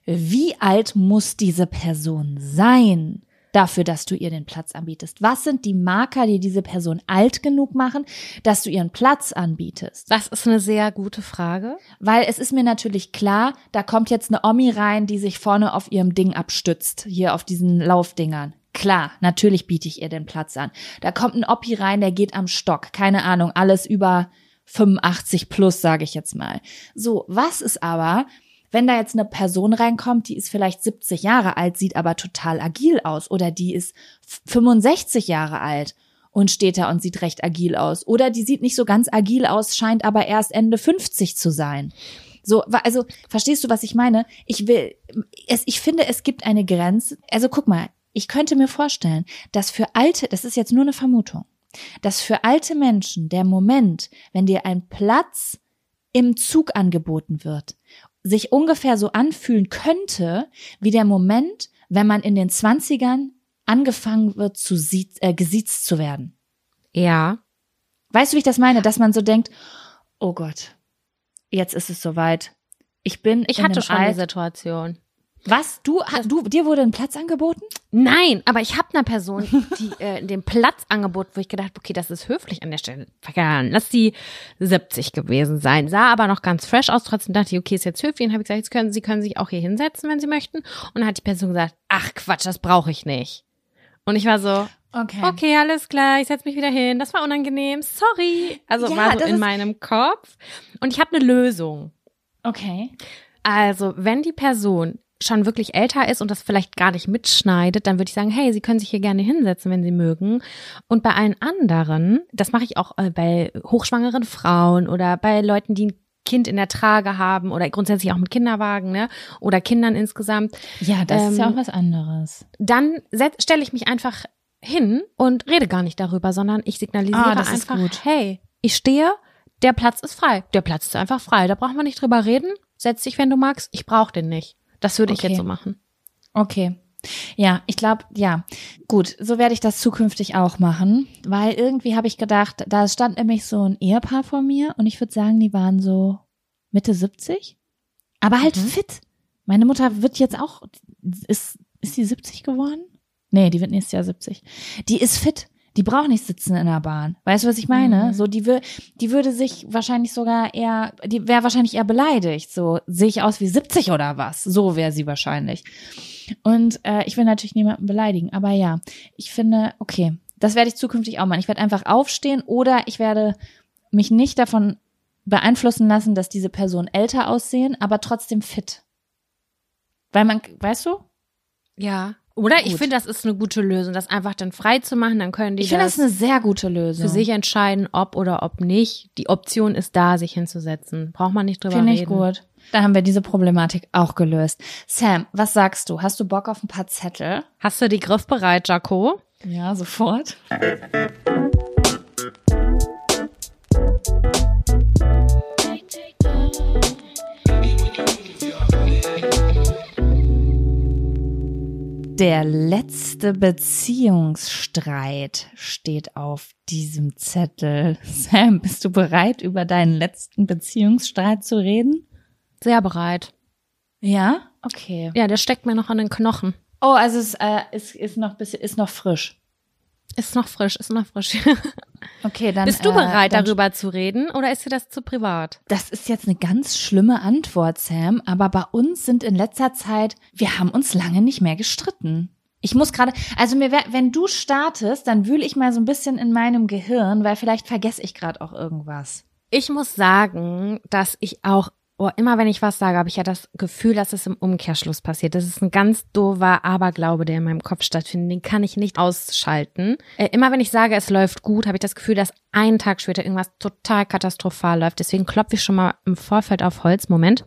Wie alt muss diese Person sein dafür, dass du ihr den Platz anbietest? Was sind die Marker, die diese Person alt genug machen, dass du ihren Platz anbietest? Das ist eine sehr gute Frage. Weil es ist mir natürlich klar, da kommt jetzt eine Omi rein, die sich vorne auf ihrem Ding abstützt, hier auf diesen Laufdingern. Klar, natürlich biete ich ihr den Platz an. Da kommt ein Oppi rein, der geht am Stock. Keine Ahnung, alles über 85 plus, sage ich jetzt mal. So, was ist aber, wenn da jetzt eine Person reinkommt, die ist vielleicht 70 Jahre alt, sieht aber total agil aus oder die ist 65 Jahre alt und steht da und sieht recht agil aus oder die sieht nicht so ganz agil aus, scheint aber erst Ende 50 zu sein. So, also verstehst du, was ich meine? Ich will, es, ich finde, es gibt eine Grenze. Also guck mal, ich könnte mir vorstellen, dass für alte, das ist jetzt nur eine Vermutung, dass für alte Menschen der Moment, wenn dir ein Platz im Zug angeboten wird, sich ungefähr so anfühlen könnte, wie der Moment, wenn man in den Zwanzigern angefangen wird, zu sie- äh, gesiezt zu werden. Ja. Weißt du, wie ich das meine? Dass man so denkt, oh Gott, jetzt ist es soweit. Ich bin Ich in hatte schon Alt- Situation. Was? Du, du, dir wurde ein Platz angeboten? Nein, aber ich habe einer Person die (laughs) äh, den Platz angeboten, wo ich gedacht, okay, das ist höflich an der Stelle. Lass die 70 gewesen sein. Sah aber noch ganz fresh aus. Trotzdem dachte ich, okay, ist jetzt höflich. Und habe ich gesagt, jetzt können Sie können sich auch hier hinsetzen, wenn Sie möchten. Und dann hat die Person gesagt, ach Quatsch, das brauche ich nicht. Und ich war so, Okay. Okay, alles klar, ich setz mich wieder hin. Das war unangenehm. Sorry. Also Ja, war so in meinem Kopf. Und ich habe eine Lösung. Okay. Also, wenn die Person schon wirklich älter ist und das vielleicht gar nicht mitschneidet, dann würde ich sagen, hey, Sie können sich hier gerne hinsetzen, wenn Sie mögen. Und bei allen anderen, das mache ich auch äh, bei hochschwangeren Frauen oder bei Leuten, die ein Kind in der Trage haben oder grundsätzlich auch mit Kinderwagen, ne? Oder Kindern insgesamt, Ja, das ist ja Ähm, auch was anderes. dann stelle ich mich einfach hin und rede gar nicht darüber, sondern ich signalisiere Ah, das ist einfach, gut. hey, ich stehe, der Platz ist frei. Der Platz ist einfach frei. Da braucht man nicht drüber reden. Setz dich, wenn du magst. Ich brauche den nicht. Das würde ich Okay. jetzt so machen. Okay. Ja, ich glaube, ja. Gut, so werde ich das zukünftig auch machen, weil irgendwie habe ich gedacht, da stand nämlich so ein Ehepaar vor mir und ich würde sagen, die waren so Mitte 70, aber halt Mhm. fit. Meine Mutter wird jetzt auch, ist, ist die 70 geworden? Nee, die wird nächstes Jahr 70. Die ist fit. Die braucht nicht sitzen in der Bahn. Weißt du, was ich meine? Mhm. So, die, wür die würde sich wahrscheinlich sogar eher, die wäre wahrscheinlich eher beleidigt. So, sehe ich aus wie 70 oder was? So wäre sie wahrscheinlich. Und äh, ich will natürlich niemanden beleidigen, aber ja, ich finde, okay, das werde ich zukünftig auch machen. Ich werde einfach aufstehen oder ich werde mich nicht davon beeinflussen lassen, dass diese Personen älter aussehen, aber trotzdem fit. Weil man, weißt du? Ja. Oder ich Gut. finde, das ist eine gute Lösung, das einfach dann frei zu machen. Dann können die Ich finde das, das eine sehr gute Lösung. für sich entscheiden, ob oder ob nicht. Die Option ist da, sich hinzusetzen. Braucht man nicht drüber Finde reden. ich gut. Da haben wir diese Problematik auch gelöst. Sam, was sagst du? Hast du Bock auf ein paar Zettel? Hast du die griffbereit, Jaco? Ja, sofort. Der letzte Beziehungsstreit steht auf diesem Zettel. (laughs) Sam, bist du bereit, über deinen letzten Beziehungsstreit zu reden? Sehr bereit. Ja? Okay. Ja, der steckt mir noch an den Knochen. Oh, also es äh, ist, ist noch bisschen, ist noch frisch. Ist noch frisch, ist noch frisch. (laughs) Okay, dann. Bist du äh, bereit, dann, darüber zu reden oder ist dir das zu privat? Das ist jetzt eine ganz schlimme Antwort, Sam, aber bei uns sind in letzter Zeit, wir haben uns lange nicht mehr gestritten. Ich muss gerade, also mir, wär- wenn du startest, dann wühle ich mal so ein bisschen in meinem Gehirn, weil vielleicht vergesse ich gerade auch irgendwas. Ich muss sagen, dass ich auch, oh, immer wenn ich was sage, habe ich ja das Gefühl, dass es im Umkehrschluss passiert. Das ist ein ganz doofer Aberglaube, der in meinem Kopf stattfindet. Den kann ich nicht ausschalten. Äh, immer wenn ich sage, es läuft gut, habe ich das Gefühl, dass einen Tag später irgendwas total katastrophal läuft. Deswegen klopfe ich schon mal im Vorfeld auf Holz. Moment.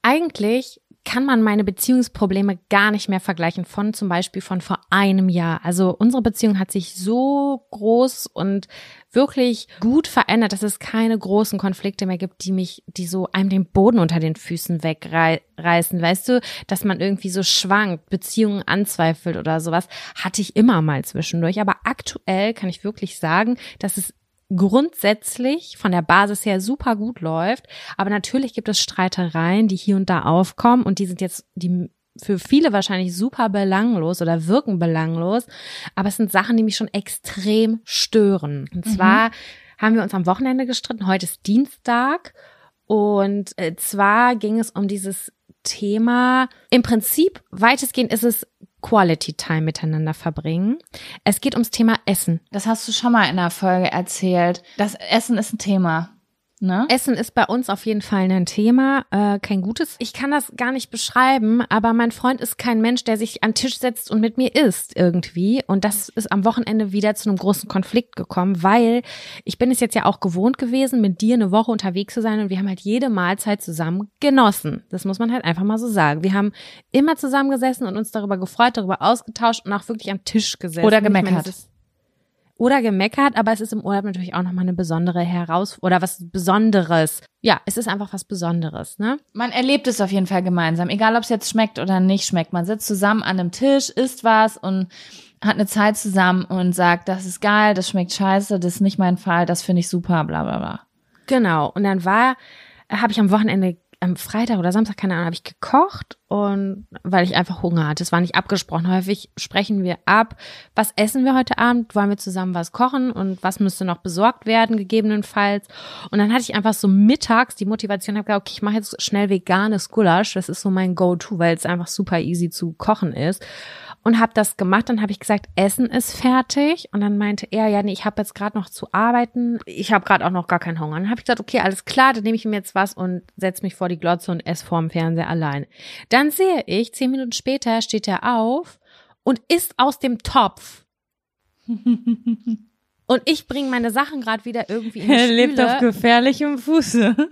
Eigentlich kann man meine Beziehungsprobleme gar nicht mehr vergleichen von zum Beispiel von vor einem Jahr. Also unsere Beziehung hat sich so groß und wirklich gut verändert, dass es keine großen Konflikte mehr gibt, die mich, die so einem den Boden unter den Füßen wegreißen. Weißt du, dass man irgendwie so schwankt, Beziehungen anzweifelt oder sowas, hatte ich immer mal zwischendurch. Aber aktuell kann ich wirklich sagen, dass es grundsätzlich von der Basis her super gut läuft. Aber natürlich gibt es Streitereien, die hier und da aufkommen und die sind jetzt, die für viele wahrscheinlich super belanglos oder wirken belanglos. Aber es sind Sachen, die mich schon extrem stören. Und zwar haben wir uns am Wochenende gestritten. Heute ist Dienstag. Und äh, zwar ging es um dieses Thema. Im Prinzip, weitestgehend ist es Quality Time miteinander verbringen. Es geht ums Thema Essen. Das hast du schon mal in einer Folge erzählt. Das Essen ist ein Thema. Ne? Essen ist bei uns auf jeden Fall ein Thema, äh, kein gutes. Ich kann das gar nicht beschreiben, aber mein Freund ist kein Mensch, der sich an den Tisch setzt und mit mir isst irgendwie. Und das ist am Wochenende wieder zu einem großen Konflikt gekommen, weil ich bin es jetzt ja auch gewohnt gewesen, mit dir eine Woche unterwegs zu sein und wir haben halt jede Mahlzeit zusammen genossen. Das muss man halt einfach mal so sagen. Wir haben immer zusammen gesessen und uns darüber gefreut, darüber ausgetauscht und auch wirklich am Tisch gesessen. Oder Ich gemeckert. es ist- oder gemeckert, aber es ist im Urlaub natürlich auch nochmal eine besondere Heraus oder was Besonderes. Ja, es ist einfach was Besonderes, ne? Man erlebt es auf jeden Fall gemeinsam, egal ob es jetzt schmeckt oder nicht schmeckt. Man sitzt zusammen an einem Tisch, isst was und hat eine Zeit zusammen und sagt, das ist geil, das schmeckt scheiße, das ist nicht mein Fall, das finde ich super, bla bla bla. Genau. Und dann war, habe ich am Wochenende, am Freitag oder Samstag, keine Ahnung, habe ich gekocht und weil ich einfach Hunger hatte. Es war nicht abgesprochen. Häufig sprechen wir ab, was essen wir heute Abend, wollen wir zusammen was kochen und was müsste noch besorgt werden, gegebenenfalls. Und dann hatte ich einfach so mittags die Motivation, habe gesagt, okay, ich mache jetzt schnell veganes Gulasch. Das ist so mein Go-To, weil es einfach super easy zu kochen ist. Und habe das gemacht. Dann habe ich gesagt, Essen ist fertig. Und dann meinte er, ja, nee, ich habe jetzt gerade noch zu arbeiten. Ich habe gerade auch noch gar keinen Hunger. Dann habe ich gesagt, okay, alles klar, dann nehme ich mir jetzt was und setze mich vor die Glotze und esse vorm Fernseher allein. Dann sehe ich, zehn Minuten später steht er auf und isst aus dem Topf. (laughs) und ich bringe meine Sachen gerade wieder irgendwie in die Er lebt auf gefährlichem Fuße.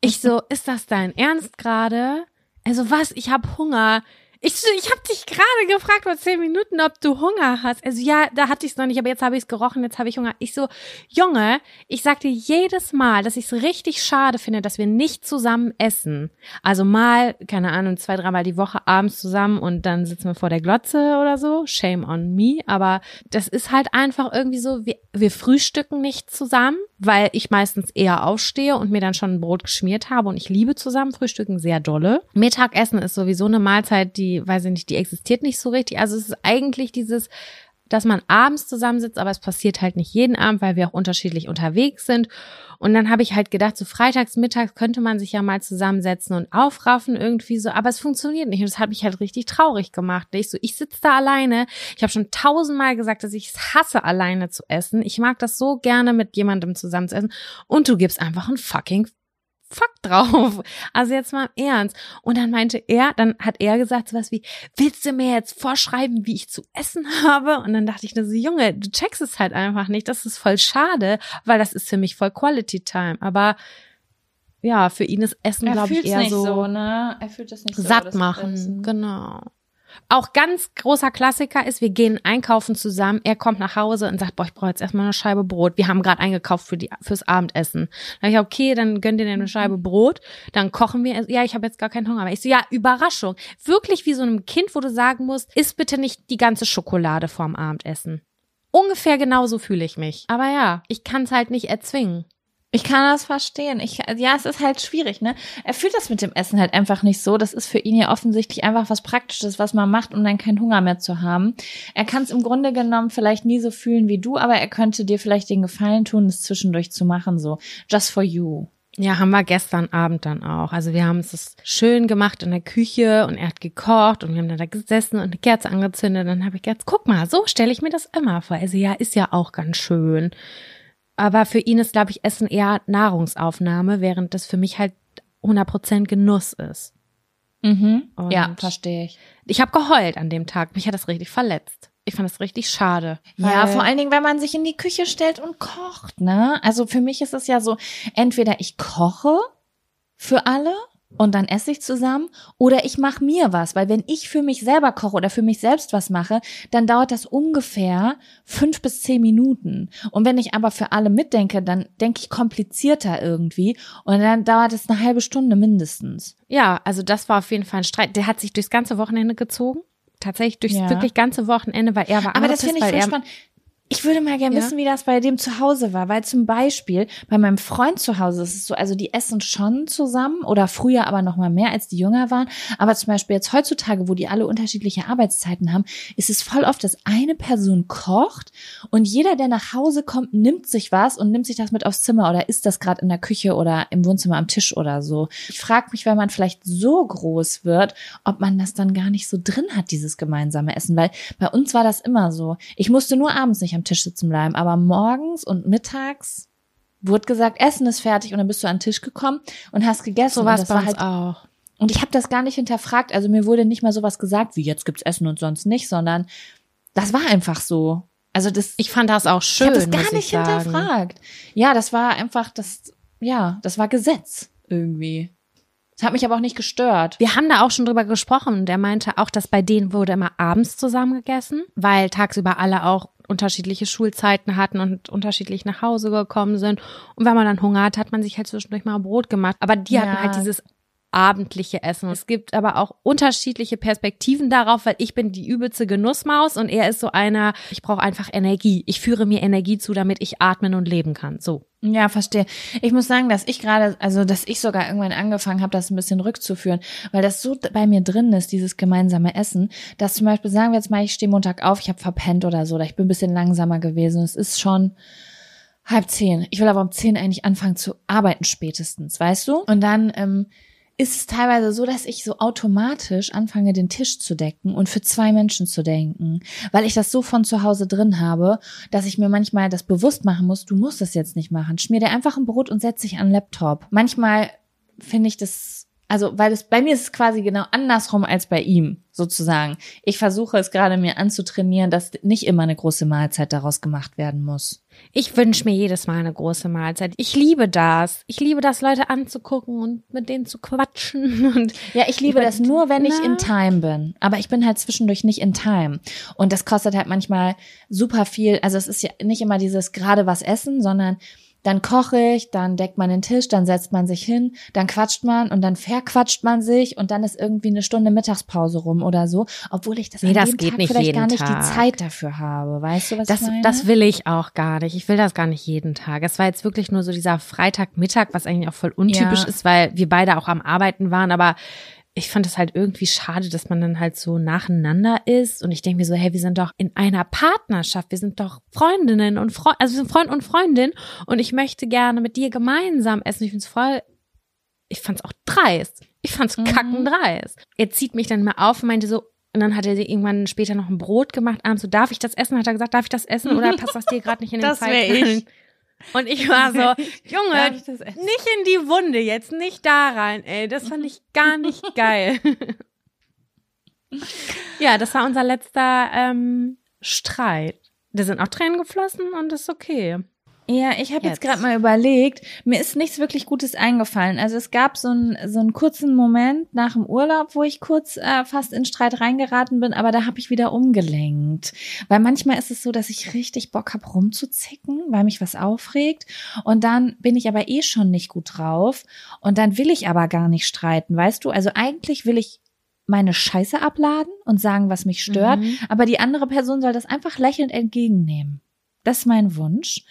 Ich so, ist das dein Ernst gerade? Also was? Ich hab Hunger. Ich, ich hab dich gerade gefragt vor zehn Minuten, ob du Hunger hast. Also ja, da hatte ich es noch nicht, aber jetzt habe ich es gerochen, jetzt habe ich Hunger. Ich so, Junge, ich sag dir jedes Mal, dass ich es richtig schade finde, dass wir nicht zusammen essen. Also mal, keine Ahnung, zwei, dreimal die Woche abends zusammen und dann sitzen wir vor der Glotze oder so. Shame on me. Aber das ist halt einfach irgendwie so, wir, wir frühstücken nicht zusammen, weil ich meistens eher aufstehe und mir dann schon ein Brot geschmiert habe und ich liebe zusammen frühstücken sehr dolle. Mittagessen ist sowieso eine Mahlzeit, die, weiß ich nicht, die existiert nicht so richtig. Also es ist eigentlich dieses, dass man abends zusammensitzt, aber es passiert halt nicht jeden Abend, weil wir auch unterschiedlich unterwegs sind. Und dann habe ich halt gedacht, so freitags, mittags könnte man sich ja mal zusammensetzen und aufraffen irgendwie so, aber es funktioniert nicht. Und das hat mich halt richtig traurig gemacht. Ich so, ich sitze da alleine. Ich habe schon tausendmal gesagt, dass ich es hasse, alleine zu essen. Ich mag das so gerne, mit jemandem zusammen zu essen. Und du gibst einfach ein fucking Fuck drauf. Also jetzt mal im Ernst. Und dann meinte er, dann hat er gesagt sowas wie, willst du mir jetzt vorschreiben, wie ich zu essen habe? Und dann dachte ich so, Junge, du checkst es halt einfach nicht. Das ist voll schade, weil das ist für mich voll Quality Time. Aber ja, für ihn ist Essen, glaube ich, eher so, so, ne? Er fühlt es nicht so. satt das machen. Genau. Auch ganz großer Klassiker ist, wir gehen einkaufen zusammen. Er kommt nach Hause und sagt, boah, ich brauche jetzt erstmal eine Scheibe Brot. Wir haben gerade eingekauft für die fürs Abendessen. Dann ich, okay, dann gönn dir eine Scheibe Brot. Dann kochen wir. Ja, ich habe jetzt gar keinen Hunger mehr. Ich so, ja, Überraschung. Wirklich wie so einem Kind, wo du sagen musst, isst bitte nicht die ganze Schokolade vorm Abendessen. Ungefähr genauso fühle ich mich. Aber ja, ich kann es halt nicht erzwingen. Ich kann das verstehen. Ich, ja, es ist halt schwierig, ne? Er fühlt das mit dem Essen halt einfach nicht so. Das ist für ihn ja offensichtlich einfach was Praktisches, was man macht, um dann keinen Hunger mehr zu haben. Er kann es im Grunde genommen vielleicht nie so fühlen wie du, aber er könnte dir vielleicht den Gefallen tun, es zwischendurch zu machen, so. Just for you. Ja, haben wir gestern Abend dann auch. Also wir haben es schön gemacht in der Küche und er hat gekocht und wir haben dann da gesessen und eine Kerze angezündet. Dann habe ich gedacht, guck mal, so stelle ich mir das immer vor. Also ja, ist ja auch ganz schön. Aber für ihn ist, glaube ich, Essen eher Nahrungsaufnahme, während das für mich halt 100% Genuss ist. Mhm. Und Ja, verstehe ich. Ich habe geheult an dem Tag. Mich hat das richtig verletzt. Ich fand das richtig schade. Ja, vor allen Dingen, wenn man sich in die Küche stellt und kocht, ne? Also für mich ist es ja so, entweder ich koche für alle und dann esse ich zusammen oder ich mache mir was, weil wenn ich für mich selber koche oder für mich selbst was mache, dann dauert das ungefähr fünf bis zehn Minuten. Und wenn ich aber für alle mitdenke, dann denke ich komplizierter irgendwie und dann dauert es eine halbe Stunde mindestens. Ja, also das war auf jeden Fall ein Streit. Der hat sich durchs ganze Wochenende gezogen. Tatsächlich durchs Ja. wirklich ganze Wochenende, weil er war Aber das finde ich voll spannend. Ich würde mal gerne Ja? wissen, wie das bei dem zu Hause war, weil zum Beispiel bei meinem Freund zu Hause ist es so, also die essen schon zusammen oder früher aber noch mal mehr, als die jünger waren. Aber zum Beispiel jetzt heutzutage, wo die alle unterschiedliche Arbeitszeiten haben, ist es voll oft, dass eine Person kocht und jeder, der nach Hause kommt, nimmt sich was und nimmt sich das mit aufs Zimmer oder isst das gerade in der Küche oder im Wohnzimmer am Tisch oder so. Ich frage mich, wenn man vielleicht so groß wird, ob man das dann gar nicht so drin hat, dieses gemeinsame Essen, weil bei uns war das immer so. Ich musste nur abends nicht am Tisch sitzen bleiben, aber morgens und mittags wurde gesagt, Essen ist fertig und dann bist du an den Tisch gekommen und hast gegessen. so Und war es bei uns halt auch. und ich habe das gar nicht hinterfragt. Also mir wurde nicht mal sowas gesagt, wie jetzt gibt's Essen und sonst nicht, sondern das war einfach so. Also das, Ich fand das auch ich schön, habe das gar ich nicht hinterfragt. Ja, das war einfach das, ja, das war Gesetz irgendwie. Das hat mich aber auch nicht gestört. Wir haben da auch schon drüber gesprochen und er meinte auch, dass bei denen wurde immer abends zusammen gegessen, weil tagsüber alle auch unterschiedliche Schulzeiten hatten und unterschiedlich nach Hause gekommen sind. Und wenn man dann Hunger hat, hat man sich halt zwischendurch mal Brot gemacht. Aber die hatten Ja. halt dieses abendliche Essen. Es gibt aber auch unterschiedliche Perspektiven darauf, weil ich bin die übelste Genussmaus und er ist so einer, ich brauche einfach Energie. Ich führe mir Energie zu, damit ich atmen und leben kann. So. Ja, verstehe. Ich muss sagen, dass ich gerade, also dass ich sogar irgendwann angefangen habe, das ein bisschen rückzuführen, weil das so bei mir drin ist, dieses gemeinsame Essen, dass zum Beispiel sagen wir jetzt mal, ich stehe Montag auf, ich habe verpennt oder so, oder ich bin ein bisschen langsamer gewesen. Es ist schon halb zehn. Ich will aber um zehn eigentlich anfangen zu arbeiten spätestens, weißt du? Und dann ähm, ist es teilweise so, dass ich so automatisch anfange, den Tisch zu decken und für zwei Menschen zu denken, weil ich das so von zu Hause drin habe, dass ich mir manchmal das bewusst machen muss, du musst das jetzt nicht machen. Schmier dir einfach ein Brot und setz dich an den Laptop. Manchmal finde ich das also weil es bei mir ist es quasi genau andersrum als bei ihm sozusagen. Ich versuche es gerade mir anzutrainieren, dass nicht immer eine große Mahlzeit daraus gemacht werden muss. Ich wünsche mir jedes Mal eine große Mahlzeit. Ich liebe das. Ich liebe das, Leute anzugucken und mit denen zu quatschen. (laughs) Und ja, ich liebe das nur, wenn ich in Time bin. Aber ich bin halt zwischendurch nicht in Time. Und das kostet halt manchmal super viel. Also es ist ja nicht immer dieses gerade was essen, sondern dann koche ich, dann deckt man den Tisch, dann setzt man sich hin, dann quatscht man und dann verquatscht man sich und dann ist irgendwie eine Stunde Mittagspause rum oder so, obwohl ich das, nee, das geht Tag nicht vielleicht gar nicht Tag. die Zeit dafür habe. Weißt du, was das, ich meine? Das will ich auch gar nicht. Ich will das gar nicht jeden Tag. Es war jetzt wirklich nur so dieser Freitagmittag, was eigentlich auch voll untypisch ja. ist, weil wir beide auch am Arbeiten waren, aber ich fand es halt irgendwie schade, dass man dann halt so nacheinander ist. Und ich denke mir so, hey, wir sind doch in einer Partnerschaft. Wir sind doch Freundinnen und Freunde, also wir sind Freund und Freundin. Und ich möchte gerne mit dir gemeinsam essen. Ich finde es voll, ich fand es auch dreist. Ich fand es mhm. kackendreist. Er zieht mich dann mal auf und meinte so, und dann hat er irgendwann später noch ein Brot gemacht, abends so, darf ich das essen? Hat er gesagt, darf ich das essen? Oder passt das dir gerade nicht in den Das wäre ich. Und ich war so, (laughs) Junge, nicht in die Wunde jetzt, nicht da rein, ey. Das fand ich gar nicht (laughs) geil. ja, das war unser letzter ähm, Streit. Da sind auch Tränen geflossen und ist okay. Ja, ich habe jetzt, jetzt gerade mal überlegt, mir ist nichts wirklich Gutes eingefallen. Also es gab so einen so einen kurzen Moment nach dem Urlaub, wo ich kurz äh, fast in Streit reingeraten bin, aber da habe ich wieder umgelenkt. Weil manchmal ist es so, dass ich richtig Bock hab rumzuzicken, weil mich was aufregt und dann bin ich aber eh schon nicht gut drauf und dann will ich aber gar nicht streiten, weißt du? Also eigentlich will ich meine Scheiße abladen und sagen, was mich stört, mhm. aber die andere Person soll das einfach lächelnd entgegennehmen. Das ist mein Wunsch.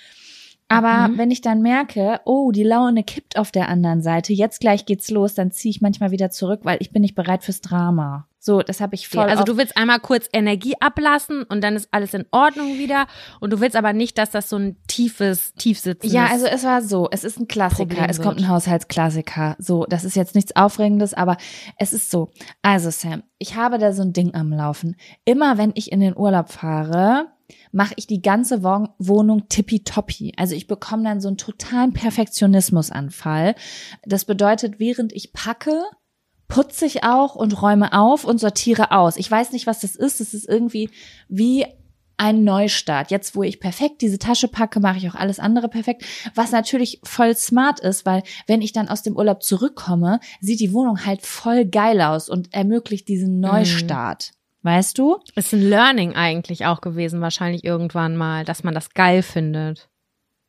Aber mhm. wenn ich dann merke, oh, die Laune kippt auf der anderen Seite, jetzt gleich geht's los, dann ziehe ich manchmal wieder zurück, weil ich bin nicht bereit fürs Drama. So, das habe ich voll. Also du willst einmal kurz Energie ablassen und dann ist alles in Ordnung wieder. Und du willst aber nicht, dass das so ein tiefes, tiefsitzendes. Ja, also es war so, es ist ein Klassiker, Problem es kommt ein Haushaltsklassiker. So, das ist jetzt nichts Aufregendes, aber es ist so. Also Sam, ich habe da so ein Ding am Laufen. Immer wenn ich in den Urlaub fahre, mache ich die ganze Wohnung tippitoppi. Also ich bekomme dann so einen totalen Perfektionismusanfall. Das bedeutet, während ich packe, putze ich auch und räume auf und sortiere aus. Ich weiß nicht, was das ist. Es ist irgendwie wie ein Neustart. Jetzt, wo ich perfekt diese Tasche packe, mache ich auch alles andere perfekt. Was natürlich voll smart ist, weil wenn ich dann aus dem Urlaub zurückkomme, sieht die Wohnung halt voll geil aus und ermöglicht diesen mhm. Neustart. Mhm. Weißt du? Ist ein Learning eigentlich auch gewesen, wahrscheinlich irgendwann mal, dass man das geil findet.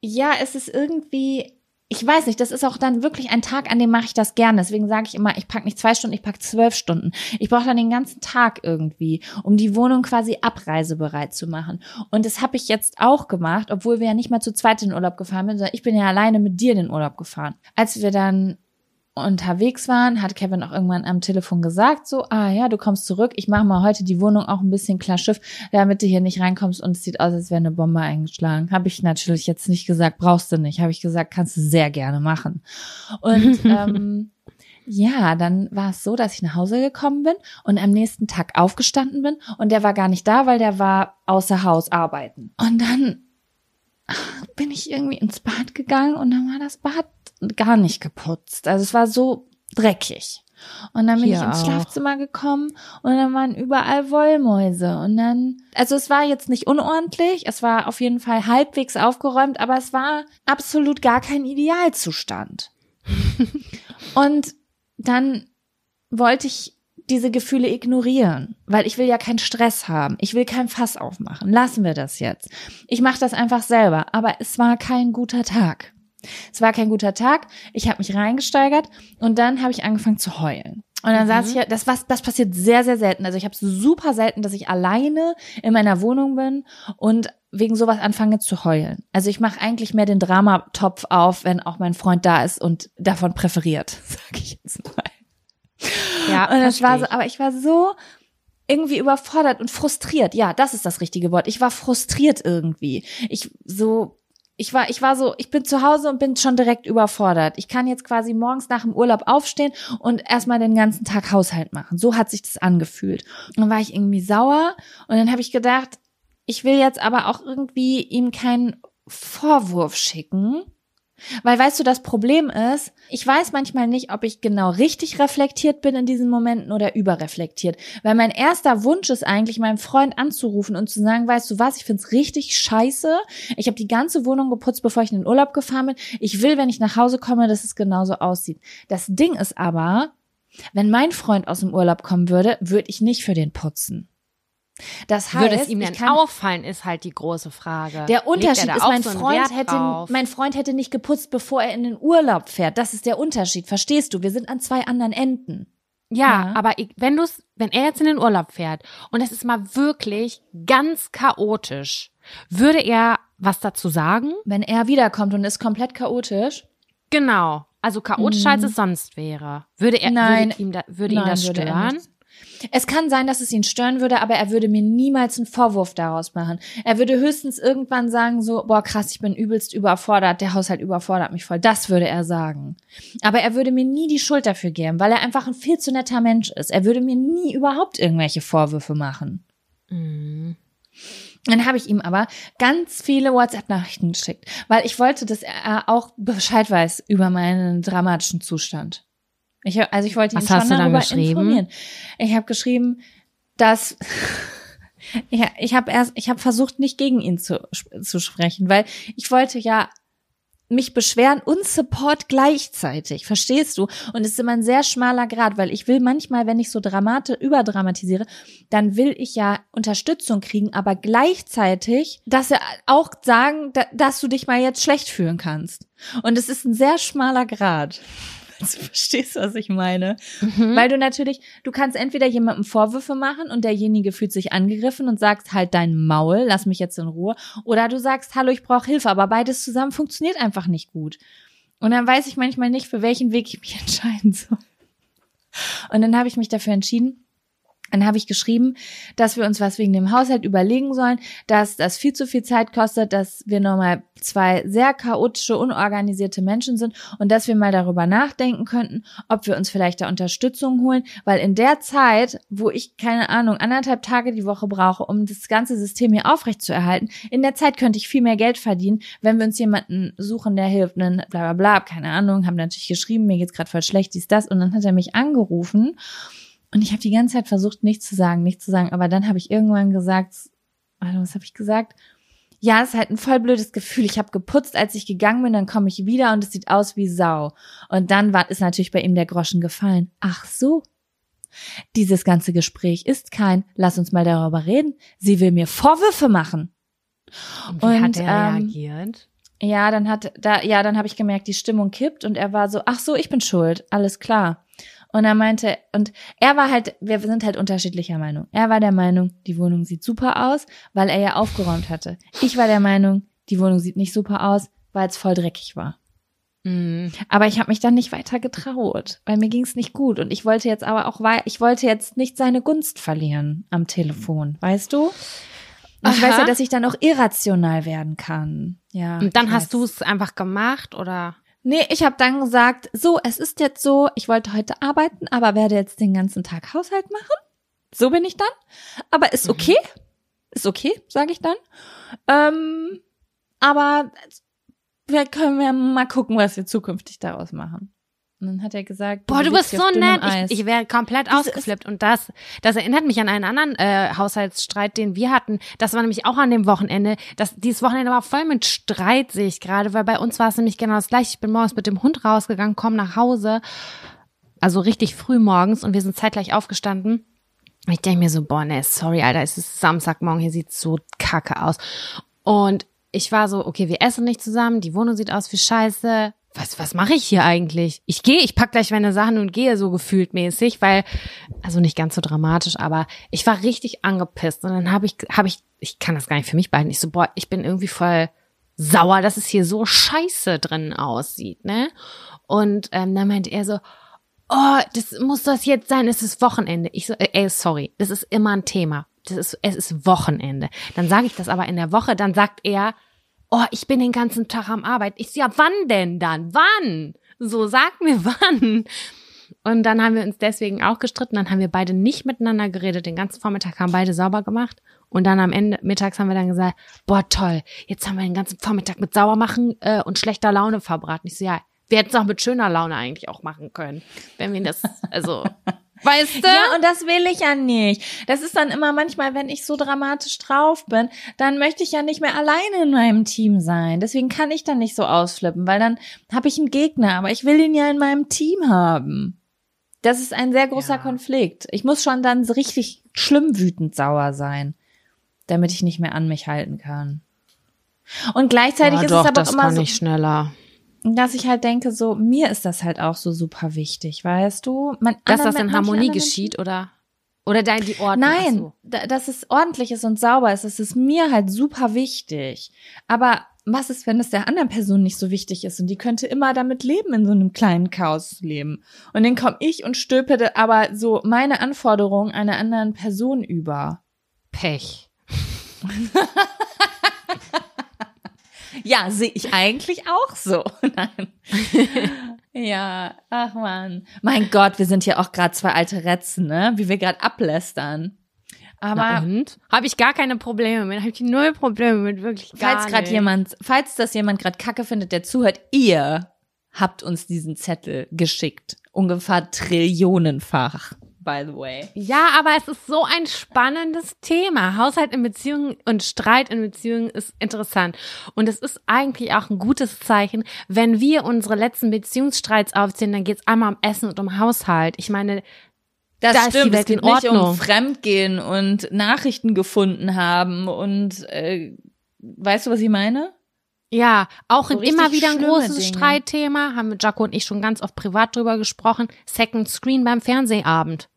Ja, es ist irgendwie, ich weiß nicht, das ist auch dann wirklich ein Tag, an dem mache ich das gerne. Deswegen sage ich immer, ich pack nicht zwei Stunden, ich pack zwölf Stunden. Ich brauche dann den ganzen Tag irgendwie, um die Wohnung quasi abreisebereit zu machen. Und das habe ich jetzt auch gemacht, obwohl wir ja nicht mal zu zweit in den Urlaub gefahren sind, sondern ich bin ja alleine mit dir in den Urlaub gefahren. Als wir dann unterwegs waren, hat Kevin auch irgendwann am Telefon gesagt, so, ah ja, du kommst zurück, ich mache mal heute die Wohnung auch ein bisschen klar Schiff, damit du hier nicht reinkommst und es sieht aus, als wäre eine Bombe eingeschlagen. Habe ich natürlich jetzt nicht gesagt, brauchst du nicht. Habe ich gesagt, kannst du sehr gerne machen. Und (laughs) ähm, ja, dann war es so, dass ich nach Hause gekommen bin und am nächsten Tag aufgestanden bin und der war gar nicht da, weil der war außer Haus arbeiten. Und dann bin ich irgendwie ins Bad gegangen und dann war das Bad gar nicht geputzt. Also es war so dreckig. Und dann bin Hier ich ins auch. Schlafzimmer gekommen und dann waren überall Wollmäuse. Und dann, also es war jetzt nicht unordentlich, es war auf jeden Fall halbwegs aufgeräumt, aber es war absolut gar kein Idealzustand. (laughs) und dann wollte ich diese Gefühle ignorieren, weil ich will ja keinen Stress haben. Ich will kein Fass aufmachen. Lassen wir das jetzt. Ich mache das einfach selber, aber es war kein guter Tag. Es war kein guter Tag. Ich habe mich reingesteigert und dann habe ich angefangen zu heulen. Und dann mhm. saß ich hier, das, was, das passiert sehr, sehr selten. Also ich habe super selten, dass ich alleine in meiner Wohnung bin und wegen sowas anfange zu heulen. Also ich mache eigentlich mehr den Dramatopf auf, wenn auch mein Freund da ist und davon präferiert, (laughs) sage ich jetzt mal. Ja, und das war so, aber ich war so irgendwie überfordert und frustriert. Ja, das ist das richtige Wort. Ich war frustriert irgendwie. Ich so ich war, ich war so, ich bin zu Hause und bin schon direkt überfordert. Ich kann jetzt quasi morgens nach dem Urlaub aufstehen und erstmal den ganzen Tag Haushalt machen. So hat sich das angefühlt. Und dann war ich irgendwie sauer und dann habe ich gedacht, ich will jetzt aber auch irgendwie ihm keinen Vorwurf schicken. Weil weißt du, das Problem ist, ich weiß manchmal nicht, ob ich genau richtig reflektiert bin in diesen Momenten oder überreflektiert. Weil mein erster Wunsch ist eigentlich, meinen Freund anzurufen und zu sagen, weißt du was, ich find's richtig scheiße. Ich habe die ganze Wohnung geputzt, bevor ich in den Urlaub gefahren bin. Ich will, wenn ich nach Hause komme, dass es genauso aussieht. Das Ding ist aber, wenn mein Freund aus dem Urlaub kommen würde, würde ich nicht für den putzen. Das heißt, Würde es ihm kann- auffallen, ist halt die große Frage. der Unterschied er ist, mein so Freund hätte, mein Freund hätte nicht geputzt, bevor er in den Urlaub fährt. Das ist der Unterschied. Verstehst du? Wir sind an zwei anderen Enden. Ja, Ja. aber ich, wenn du's, wenn er jetzt in den Urlaub fährt und es ist mal wirklich ganz chaotisch, würde er was dazu sagen? Wenn er wiederkommt und ist komplett chaotisch, Genau. Also chaotisch als es sonst wäre. Würde er, Mhm. Nein. würde ihm da, würde Nein, das würde er stören? Es kann sein, dass es ihn stören würde, aber er würde mir niemals einen Vorwurf daraus machen. Er würde höchstens irgendwann sagen so, boah krass, ich bin übelst überfordert, der Haushalt überfordert mich voll. Das würde er sagen. Aber er würde mir nie die Schuld dafür geben, weil er einfach ein viel zu netter Mensch ist. Er würde mir nie überhaupt irgendwelche Vorwürfe machen. Mhm. Dann habe ich ihm aber ganz viele WhatsApp-Nachrichten geschickt, weil ich wollte, dass er auch Bescheid weiß über meinen dramatischen Zustand. Ich, also ich wollte ihn Was schon darüber geschrieben? informieren. Ich habe geschrieben, dass (laughs) ich, ich habe erst, ich habe versucht, nicht gegen ihn zu, zu sprechen, weil ich wollte ja mich beschweren und Support gleichzeitig, verstehst du? Und es ist immer ein sehr schmaler Grad, weil ich will manchmal, wenn ich so dramatisch überdramatisiere, dann will ich ja Unterstützung kriegen, aber gleichzeitig, dass er auch sagen, da, dass du dich mal jetzt schlecht fühlen kannst. Und es ist ein sehr schmaler Grad. (laughs) Verstehst du, was ich meine? Mhm. Weil du natürlich, du kannst entweder jemandem Vorwürfe machen und derjenige fühlt sich angegriffen und sagst halt dein Maul, lass mich jetzt in Ruhe. Oder du sagst, hallo, ich brauche Hilfe, aber beides zusammen funktioniert einfach nicht gut. Und dann weiß ich manchmal nicht, für welchen Weg ich mich (laughs) entscheiden soll. Und dann habe ich mich dafür entschieden, dann habe ich geschrieben, dass wir uns was wegen dem Haushalt überlegen sollen, dass das viel zu viel Zeit kostet, dass wir nochmal zwei sehr chaotische, unorganisierte Menschen sind und dass wir mal darüber nachdenken könnten, ob wir uns vielleicht da Unterstützung holen, weil in der Zeit, wo ich, keine Ahnung, anderthalb Tage die Woche brauche, um das ganze System hier aufrechtzuerhalten, in der Zeit könnte ich viel mehr Geld verdienen, wenn wir uns jemanden suchen, der hilft, einen bla bla bla, keine Ahnung, haben natürlich geschrieben, mir geht's gerade voll schlecht, dies, das und dann hat er mich angerufen und ich habe die ganze Zeit versucht, nichts zu sagen, nichts zu sagen. Aber dann habe ich irgendwann gesagt, warte, was habe ich gesagt? Ja, es ist halt ein voll blödes Gefühl. Ich habe geputzt, als ich gegangen bin, dann komme ich wieder und es sieht aus wie Sau. Und dann war, ist natürlich bei ihm der Groschen gefallen. Ach so. Dieses ganze Gespräch ist kein, lass uns mal darüber reden. Sie will mir Vorwürfe machen. Und wie hat Und, er ähm, reagiert? Ja, dann hat da ja, dann habe ich gemerkt, die Stimmung kippt und er war so, ach so, ich bin schuld, alles klar. Und er meinte und er war halt, wir sind halt unterschiedlicher Meinung. Er war der Meinung, die Wohnung sieht super aus, weil er ja aufgeräumt hatte. Ich war der Meinung, die Wohnung sieht nicht super aus, weil es voll dreckig war. Mhm. Aber ich habe mich dann nicht weiter getraut, weil mir ging's nicht gut und ich wollte jetzt aber auch, ich wollte jetzt nicht seine Gunst verlieren am Telefon, weißt du? Ich weiß ja, dass ich dann auch irrational werden kann. Ja. Und dann hast du es einfach gemacht oder? Nee, ich habe dann gesagt, so, es ist jetzt so, ich wollte heute arbeiten, aber werde jetzt den ganzen Tag Haushalt machen. So bin ich dann. Aber ist okay. Ist okay, sage ich dann. Ähm, aber wir können ja mal gucken, was wir zukünftig daraus machen. Und dann hat er gesagt, Boah, du bist so nett. Eis. Ich, ich wäre komplett Diese ausgeflippt. Und das, das erinnert mich an einen anderen äh, Haushaltsstreit, den wir hatten. Das war nämlich auch an dem Wochenende. Das, dieses Wochenende war voll mit Streit, sehe ich gerade, weil bei uns war es nämlich genau das gleiche. Ich bin morgens mit dem Hund rausgegangen, komme nach Hause, also richtig früh morgens und wir sind zeitgleich aufgestanden. Und Ich denke mir so, boah, ne, sorry, Alter, es ist Samstagmorgen, hier sieht's so kacke aus. Und ich war so, okay, wir essen nicht zusammen, die Wohnung sieht aus wie Scheiße. Was, was mache ich hier eigentlich? Ich gehe, ich pack gleich meine Sachen und gehe so gefühlt mäßig, weil, also nicht ganz so dramatisch, aber ich war richtig angepisst. Und dann habe ich, habe ich, ich kann das gar nicht für mich behalten. Ich so, boah, ich bin irgendwie voll sauer, dass es hier so scheiße drin aussieht, ne? Und ähm, dann meinte er so, oh, das muss das jetzt sein, es ist Wochenende. Ich so, äh, ey, sorry, das ist immer ein Thema. Das ist, es ist Wochenende. Dann sage ich das aber in der Woche, dann sagt er, oh, ich bin den ganzen Tag am Arbeit. Ich so, ja, wann denn dann? Wann? So, sag mir (laughs) wann. Und dann haben wir uns deswegen auch gestritten. Dann haben wir beide nicht miteinander geredet. Den ganzen Vormittag haben beide sauber gemacht. Und dann am Ende mittags haben wir dann gesagt, boah, toll, jetzt haben wir den ganzen Vormittag mit Saubermachen äh, und schlechter Laune verbraten. Ich so, ja, wir hätten es auch mit schöner Laune eigentlich auch machen können. Wenn wir das, also, (laughs) weißt du? Ja, und das will ich ja nicht. Das ist dann immer manchmal, wenn ich so dramatisch drauf bin, dann möchte ich ja nicht mehr alleine in meinem Team sein. Deswegen kann ich dann nicht so ausflippen, weil dann habe ich einen Gegner, aber ich will ihn ja in meinem Team haben. Das ist ein sehr großer Ja. Konflikt. Ich muss schon dann so richtig schlimm wütend sauer sein, damit ich nicht mehr an mich halten kann. Und gleichzeitig Ja, ist doch, es aber das auch immer kann so, ich schneller. Dass ich halt denke, so, mir ist das halt auch so super wichtig, weißt du? Man, Dass das in Harmonie geschieht, oder? Oder dein, die Ordnung. Nein, so. da- dass es ordentlich ist und sauber ist, das ist mir halt super wichtig. Aber was ist, wenn es der anderen Person nicht so wichtig ist und die könnte immer damit leben, in so einem kleinen Chaos zu leben? Und dann komme ich und stülpe aber so meine Anforderungen einer anderen Person über. Pech. (laughs) Ja, sehe ich eigentlich auch so. (laughs) Nein. ja, ach man. Mein Gott, wir sind hier auch gerade zwei alte Retzen, ne? Wie wir gerade ablästern. Aber? Habe ich gar keine Probleme mit. Habe ich null Probleme mit, wirklich gar falls gerade jemand, falls das jemand gerade Kacke findet, der zuhört, ihr habt uns diesen Zettel geschickt. Ungefähr trillionenfach, by the way. Ja, aber es ist so ein spannendes Thema. Haushalt in Beziehungen und Streit in Beziehungen ist interessant. Und es ist eigentlich auch ein gutes Zeichen, wenn wir unsere letzten Beziehungsstreits aufzählen, dann geht es einmal um Essen und um Haushalt. Ich meine, Das Da stimmt, es geht in nicht um. Fremdgehen und Nachrichten gefunden haben und äh, weißt du, was ich meine? ja, auch So immer wieder ein großes Dinge. Streitthema, haben wir Jaco und ich schon ganz oft privat drüber gesprochen, Second Screen beim Fernsehabend.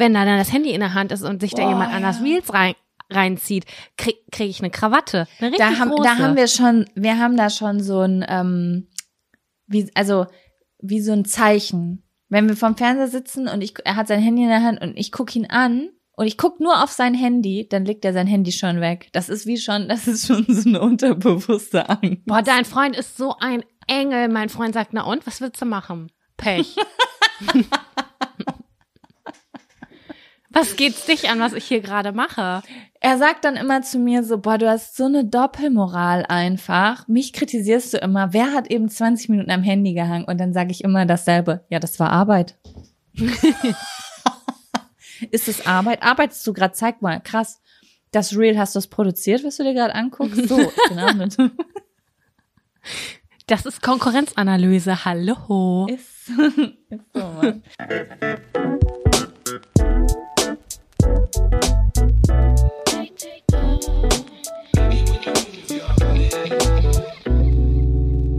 Wenn da dann das Handy in der Hand ist und sich da jemand an das ja. Reels rein, reinzieht, krieg, krieg ich eine Krawatte. Eine richtig Da haben, große. da haben wir schon, wir haben da schon so ein, ähm, wie, also wie so ein Zeichen. Wenn wir vom Fernseher sitzen und ich, er hat sein Handy in der Hand und ich guck ihn an und ich guck nur auf sein Handy, dann legt er sein Handy schon weg. Das ist wie schon, das ist schon so eine unterbewusste Angst. Boah, dein Freund ist so ein Engel. Mein Freund sagt, na und, was willst du machen? Pech. (laughs) was geht's dich an, was ich hier gerade mache? Er sagt dann immer zu mir so, boah, du hast so eine Doppelmoral einfach. Mich kritisierst du immer. Wer hat eben 20 Minuten am Handy gehangen? Und dann sage ich immer dasselbe. Ja, das war Arbeit. (laughs) Ist es Arbeit? Arbeitest du gerade? Zeig mal. Krass. Das Reel hast du es produziert, was du dir gerade anguckst? So, (laughs) genau. Das ist Konkurrenzanalyse. Hallo. ist, (laughs) ist so, Mann.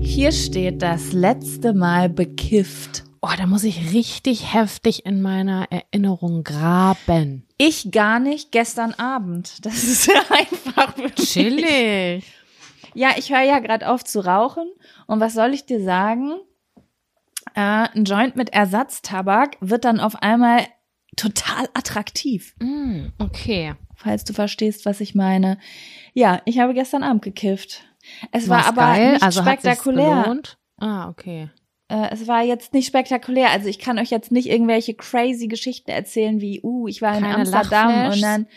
Hier steht das letzte Mal bekifft. Oh, da muss ich richtig heftig in meiner Erinnerung graben. Ich gar nicht gestern Abend. Das ist ja einfach wirklich- Chillig. Ja, ich höre ja gerade auf zu rauchen. Und was soll ich dir sagen? Äh, ein Joint mit Ersatztabak wird dann auf einmal total attraktiv. Mm, okay. Falls du verstehst, was ich meine. Ja, ich habe gestern Abend gekifft. Es war War's aber geil? nicht also spektakulär. Ah, okay. Äh, es war jetzt nicht spektakulär. Also ich kann euch jetzt nicht irgendwelche crazy Geschichten erzählen, wie, uh, ich war in Keine Amsterdam und dann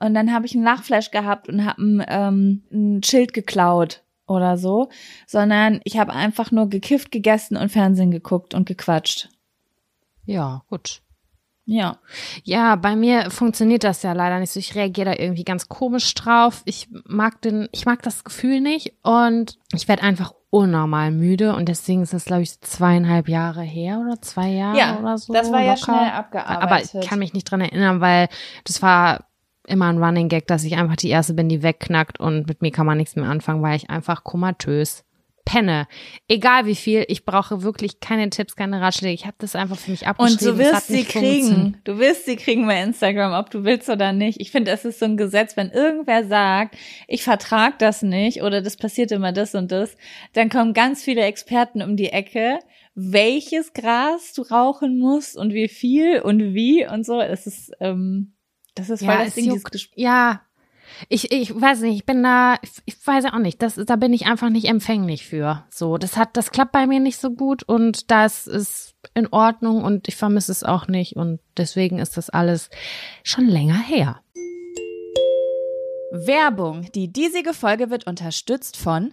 und dann habe ich einen Lachflash gehabt und habe ein, ähm, ein Schild geklaut oder so, sondern ich habe einfach nur gekifft, gegessen und Fernsehen geguckt und gequatscht. Ja, gut. Ja. Ja, bei mir funktioniert das ja leider nicht so. Ich reagiere da irgendwie ganz komisch drauf. Ich mag den, ich mag das Gefühl nicht und ich werde einfach unnormal müde und deswegen ist das, glaube ich, zweieinhalb Jahre her oder zwei Jahre Ja, oder so. das war ja locker. schnell Aber abgearbeitet. ich kann mich nicht dran erinnern, weil das war immer ein Running Gag, dass ich einfach die erste bin, die wegknackt und mit mir kann man nichts mehr anfangen, weil ich einfach komatös penne. Egal wie viel, ich brauche wirklich keine Tipps, keine Ratschläge. Ich habe das einfach für mich Und abgeschrieben. du Es hat wirst sie kriegen. Du wirst sie kriegen bei Instagram, ob du willst oder nicht. Ich finde, es ist so ein Gesetz, wenn irgendwer sagt, ich vertrag das nicht oder das passiert immer das und das, dann kommen ganz viele Experten um die Ecke, welches Gras du rauchen musst und wie viel und wie und so. Es ist, ähm, das ist voll Ja, das Ding, juckt. Ja. Ich, ich weiß nicht, ich bin da, ich weiß auch nicht, das, da bin ich einfach nicht empfänglich für. So, das hat, das klappt bei mir nicht so gut und das ist in Ordnung und ich vermisse es auch nicht und deswegen ist das alles schon länger her. Werbung. Die diesige Folge wird unterstützt von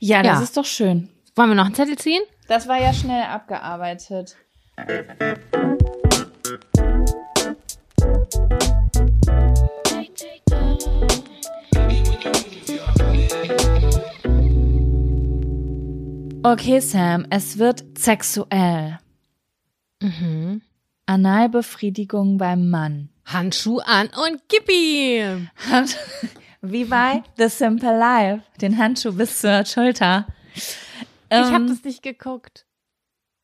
Ja, das Ja. ist doch schön. Wollen wir noch einen Zettel ziehen? Das war ja schnell abgearbeitet. Okay, Sam, es wird sexuell. Mhm. Analbefriedigung beim Mann. Handschuh an und gib ihm. (laughs) Wie bei The Simple Life. Den Handschuh bis zur Schulter. Ich Ähm, habe das nicht geguckt.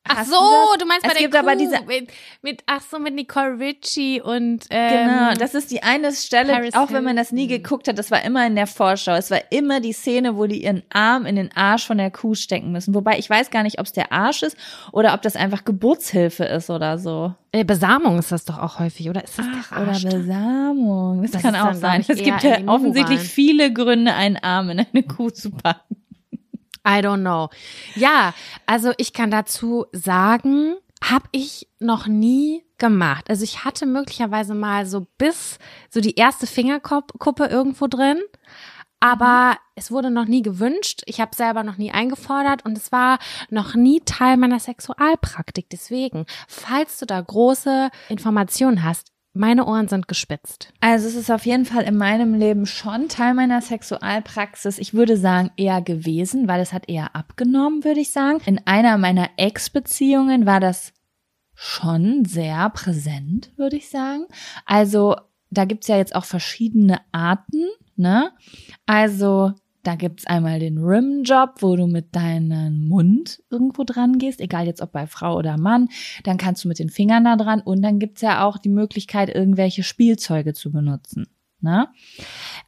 Ach so, du meinst bei Es der gibt Kuh, aber diese- mit, mit ach so mit Nicole Richie und ähm, Genau, das ist die eine Stelle, Paris auch wenn man das nie geguckt hat, das war immer in der Vorschau. Es war immer die Szene, wo die ihren Arm in den Arsch von der Kuh stecken müssen. Wobei ich weiß gar nicht, ob es der Arsch ist oder ob das einfach Geburtshilfe ist oder so. äh, Besamung ist das doch auch häufig, oder ist das Ach, der oder Arsch? Besamung. Das, Das kann auch sein. Es gibt ja offensichtlich viele Gründe, einen Arm in eine Kuh zu packen. I don't know. Ja, also ich kann dazu sagen, habe ich noch nie gemacht. Also ich hatte möglicherweise mal so bis so die erste Fingerkuppe irgendwo drin, aber es wurde noch nie gewünscht. Ich habe selber noch nie eingefordert und es war noch nie Teil meiner Sexualpraktik. Deswegen, falls du da große Informationen hast, meine Ohren sind gespitzt. Also es ist auf jeden Fall in meinem Leben schon Teil meiner Sexualpraxis. Ich würde sagen eher gewesen, weil es hat eher abgenommen, würde ich sagen. In einer meiner Ex-Beziehungen war das schon sehr präsent, würde ich sagen. Also da gibt's ja jetzt auch verschiedene Arten, ne? Also da gibt's einmal den Rim-Job, wo du mit deinem Mund irgendwo dran gehst, egal jetzt ob bei Frau oder Mann. Dann kannst du mit den Fingern da dran und dann gibt's ja auch die Möglichkeit, irgendwelche Spielzeuge zu benutzen. Ne?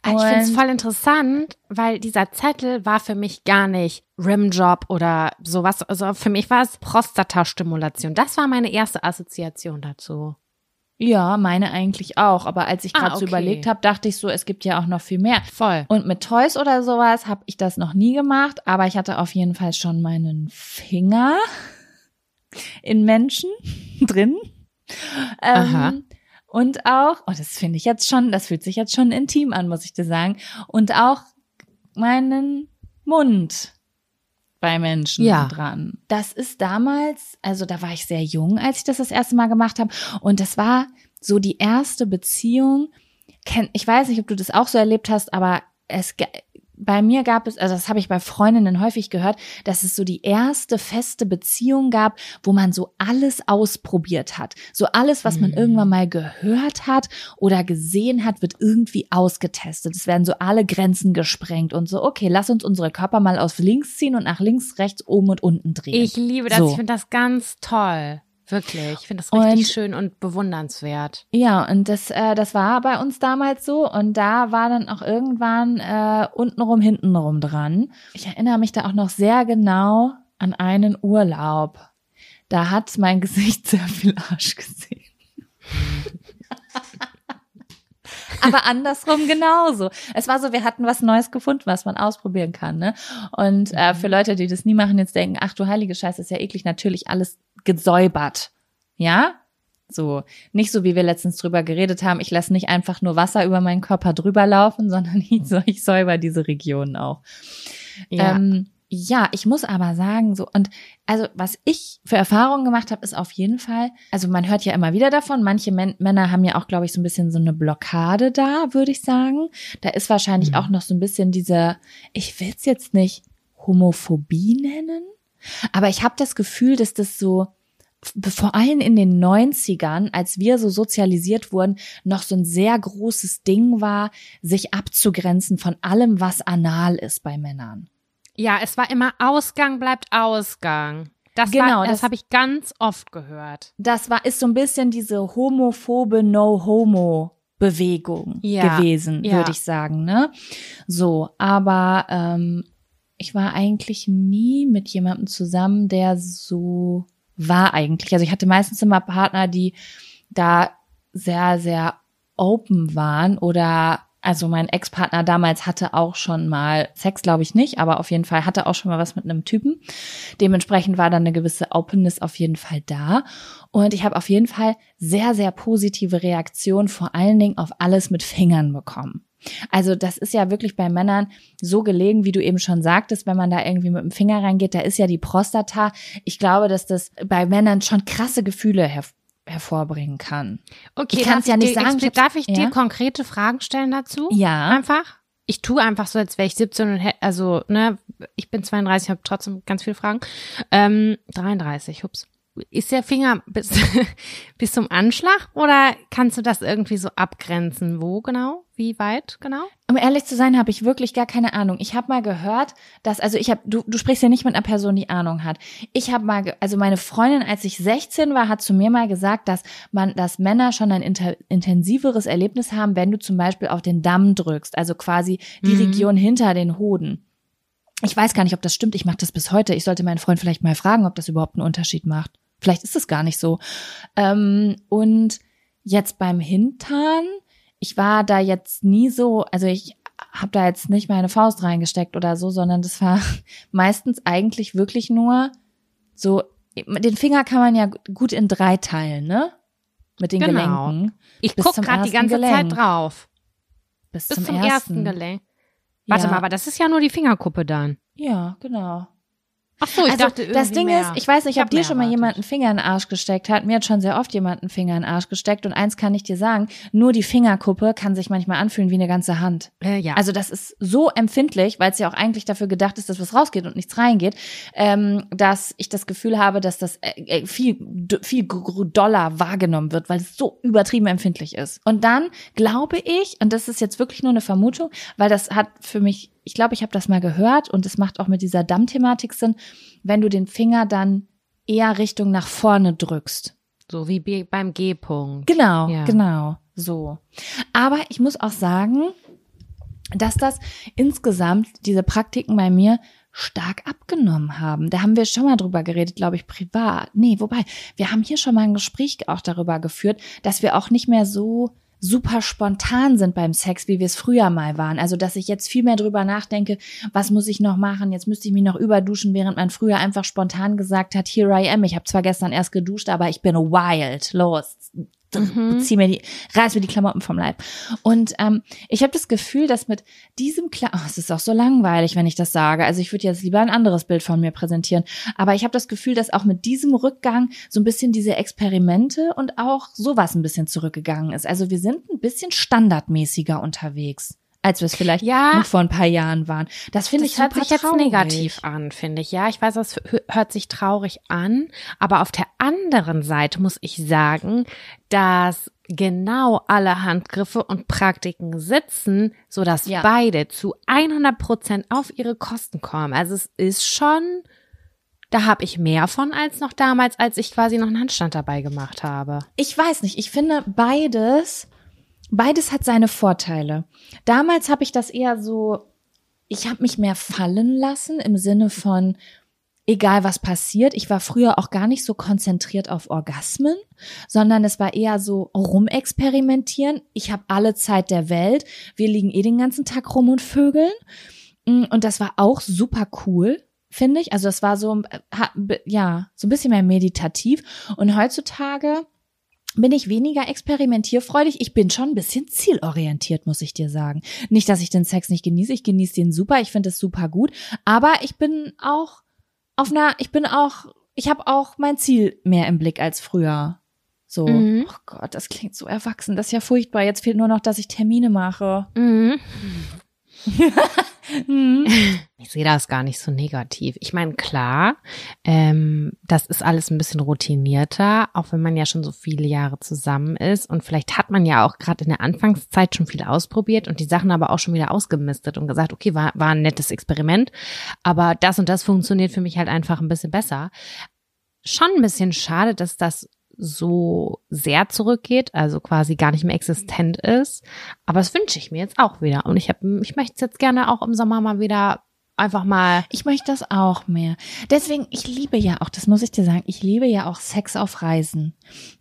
Ich finde es voll interessant, weil dieser Zettel war für mich gar nicht Rimjob oder sowas. Also für mich war es Prostatastimulation. Das war meine erste Assoziation dazu. Ja, meine eigentlich auch. Aber als ich Ah, gerade so okay. überlegt habe, dachte ich so, es gibt ja auch noch viel mehr. Voll. Und mit Toys oder sowas habe ich das noch nie gemacht, aber ich hatte auf jeden Fall schon meinen Finger (laughs) in Menschen (laughs) drin. Aha. Ähm, und auch, oh, das finde ich jetzt schon, das fühlt sich jetzt schon intim an, muss ich dir sagen. Und auch meinen Mund bei Menschen Ja. dran. Das ist damals, also da war ich sehr jung, als ich das das erste Mal gemacht habe. Und das war so die erste Beziehung. Ich weiß nicht, ob du das auch so erlebt hast, aber es bei mir gab es, also das habe ich bei Freundinnen häufig gehört, dass es so die erste feste Beziehung gab, wo man so alles ausprobiert hat. So alles, was man Mhm. irgendwann mal gehört hat oder gesehen hat, wird irgendwie ausgetestet. Es werden so alle Grenzen gesprengt und so, okay, lass uns unsere Körper mal auf links ziehen und nach links, rechts, oben und unten drehen. Ich liebe das. So. Ich finde das ganz toll. Wirklich. Ich finde das richtig Und- schön und bewundernswert. Ja, und das, äh, das war bei uns damals so. Und da war dann auch irgendwann äh, untenrum, hintenrum dran. Ich erinnere mich da auch noch sehr genau an einen Urlaub. Da hat mein (laughs) Gesicht sehr viel Arsch gesehen. (laughs) Aber andersrum genauso. Es war so, wir hatten was Neues gefunden, was man ausprobieren kann. Ne? Und äh, für Leute, die das nie machen, jetzt denken, ach du heilige Scheiße, ist ja eklig, natürlich alles gesäubert. Ja? So, nicht so, wie wir letztens drüber geredet haben, ich lasse nicht einfach nur Wasser über meinen Körper drüber laufen, (laughs) sondern ich, säuber diese Regionen auch. Ja. Ähm, ja, ich muss aber sagen, so, und also was ich für Erfahrungen gemacht habe, ist auf jeden Fall, also man hört ja immer wieder davon, manche Män Männer haben ja auch, glaube ich, so ein bisschen so eine Blockade da, würde ich sagen. Da ist wahrscheinlich Mhm. auch noch so ein bisschen diese, ich will es jetzt nicht Homophobie nennen, aber ich habe das Gefühl, dass das so, vor allem in den 90ern, als wir so sozialisiert wurden, noch so ein sehr großes Ding war, sich abzugrenzen von allem, was anal ist bei Männern. ja, es war immer Ausgang bleibt Ausgang. Das, Genau, war, das, das- habe ich ganz oft gehört. Das war, ist so ein bisschen diese homophobe No-Homo-Bewegung Ja, gewesen, ja. würde ich sagen, ne? So, aber ähm, ich war eigentlich nie mit jemandem zusammen, der so war eigentlich. Also ich hatte meistens immer Partner, die da sehr, sehr open waren oder also mein Ex-Partner damals hatte auch schon mal Sex, glaube ich nicht, aber auf jeden Fall hatte auch schon mal was mit einem Typen. Dementsprechend war dann eine gewisse Openness auf jeden Fall da. Und ich habe auf jeden Fall sehr, sehr positive Reaktionen, vor allen Dingen auf alles mit Fingern bekommen. Also das ist ja wirklich bei Männern so gelegen, wie du eben schon sagtest, wenn man da irgendwie mit dem Finger reingeht, da ist ja die Prostata. Ich glaube, dass das bei Männern schon krasse Gefühle her hervorbringen kann. Okay, Ich kann's darf ja nicht dir sagen, ich Darf ich dir ja? konkrete Fragen stellen dazu? Ja. Einfach? Ich tue einfach so, als wäre ich 17 und hätte, also, ne, ich bin 32, habe trotzdem ganz viele Fragen. Ähm, 33, hups. Ist der Finger bis, (laughs) bis zum Anschlag oder kannst du das irgendwie so abgrenzen? Wo genau? Wie weit genau? Um ehrlich zu sein, habe ich wirklich gar keine Ahnung. Ich habe mal gehört, dass also ich habe du du sprichst ja nicht mit einer Person, die Ahnung hat. Ich habe mal also meine Freundin, als ich 16 war, hat zu mir mal gesagt, dass man dass Männer schon ein inter, intensiveres Erlebnis haben, wenn du zum Beispiel auf den Damm drückst, also quasi die Mhm. Region hinter den Hoden. Ich weiß gar nicht, ob das stimmt. Ich mache das bis heute. Ich sollte meinen Freund vielleicht mal fragen, ob das überhaupt einen Unterschied macht. Vielleicht ist es gar nicht so. Ähm, und jetzt beim Hintern, ich war da jetzt nie so, also ich habe da jetzt nicht meine Faust reingesteckt oder so, sondern das war (laughs) meistens eigentlich wirklich nur so, den Finger kann man ja gut in drei teilen, ne? Mit den Genau. Gelenken. Ich Bis guck zum gerade die ganze Gelenk. Zeit drauf. Bis, Bis zum, zum, ersten. ersten Gelenk. Warte Ja. mal, aber das ist ja nur die Fingerkuppe dann. Ja, genau. Ach so, ich also dachte irgendwie das Ding mehr. ist, ich weiß nicht, Ich ob dir schon mal erwartet. jemand einen Finger in den Arsch gesteckt hat. Mir hat schon sehr oft jemand einen Finger in den Arsch gesteckt. Und eins kann ich dir sagen, nur die Fingerkuppe kann sich manchmal anfühlen wie eine ganze Hand. Äh, ja. Also das ist so empfindlich, weil es ja auch eigentlich dafür gedacht ist, dass was rausgeht und nichts reingeht, ähm, dass ich das Gefühl habe, dass das äh, äh, viel, viel doller wahrgenommen wird, weil es so übertrieben empfindlich ist. Und dann glaube ich, und das ist jetzt wirklich nur eine Vermutung, weil das hat für mich, ich glaube, ich habe das mal gehört und es macht auch mit dieser Dammthematik Sinn, wenn du den Finger dann eher Richtung nach vorne drückst. so wie be- beim G-Punkt. Genau, Ja. genau, so. Aber ich muss auch sagen, dass das insgesamt diese Praktiken bei mir stark abgenommen haben. Da haben wir schon mal drüber geredet, glaube ich, privat. Nee, wobei, wir haben hier schon mal ein Gespräch auch darüber geführt, dass wir auch nicht mehr so super spontan sind beim Sex, wie wir es früher mal waren. Also, dass ich jetzt viel mehr drüber nachdenke, was muss ich noch machen? Jetzt müsste ich mich noch überduschen, während man früher einfach spontan gesagt hat, here I am. Ich habe zwar gestern erst geduscht, aber ich bin wild. Los, Mhm. zieh mir die, reiß mir die Klamotten vom Leib. Und ähm, ich habe das Gefühl, dass mit diesem Kla oh, es ist auch so langweilig, wenn ich das sage. Also ich würde jetzt lieber ein anderes Bild von mir präsentieren. Aber ich habe das Gefühl, dass auch mit diesem Rückgang so ein bisschen diese Experimente und auch sowas ein bisschen zurückgegangen ist. Also wir sind ein bisschen standardmäßiger unterwegs, als wir es vielleicht Ja. noch vor ein paar Jahren waren. Das finde ich das hört sich jetzt traurig. negativ an, finde ich. Ja, ich weiß, das hö- hört sich traurig an, aber auf der anderen Seite muss ich sagen, dass genau alle Handgriffe und Praktiken sitzen, so dass Ja. beide zu 100 Prozent auf ihre Kosten kommen. Also es ist schon da habe ich mehr von als noch damals, als ich quasi noch einen Handstand dabei gemacht habe. Ich weiß nicht, ich finde beides, beides hat seine Vorteile. Damals habe ich das eher so, ich habe mich mehr fallen lassen im Sinne von, egal was passiert. Ich war früher auch gar nicht so konzentriert auf Orgasmen, sondern es war eher so rumexperimentieren. Ich habe alle Zeit der Welt. Wir liegen eh den ganzen Tag rum und vögeln. Mm, und das war auch super cool, finde ich. Also das war so, äh, ja, so ein bisschen mehr meditativ. Und heutzutage bin ich weniger experimentierfreudig. Ich bin schon ein bisschen zielorientiert, muss ich dir sagen. Nicht, dass ich den Sex nicht genieße. Ich genieße den super. Ich finde es super gut. Aber ich bin auch auf einer, ich bin auch, ich habe auch mein Ziel mehr im Blick als früher. So, mhm. oh Gott, das klingt so erwachsen. Das ist ja furchtbar. Jetzt fehlt nur noch, dass ich Termine mache. Mhm. (laughs) (laughs) ich sehe das gar nicht so negativ. Ich meine, klar, ähm, das ist alles ein bisschen routinierter, auch wenn man ja schon so viele Jahre zusammen ist. Und vielleicht hat man ja auch gerade in der Anfangszeit schon viel ausprobiert und die Sachen aber auch schon wieder ausgemistet und gesagt, okay, war, war ein nettes Experiment, aber das und das funktioniert für mich halt einfach ein bisschen besser. Schon ein bisschen schade, dass das so sehr zurückgeht, also quasi gar nicht mehr existent ist. Aber das wünsche ich mir jetzt auch wieder. Und ich habe, ich möchte es jetzt gerne auch im Sommer mal wieder einfach mal. Ich möchte das auch mehr. Deswegen, ich liebe ja auch, das muss ich dir sagen, ich liebe ja auch Sex auf Reisen.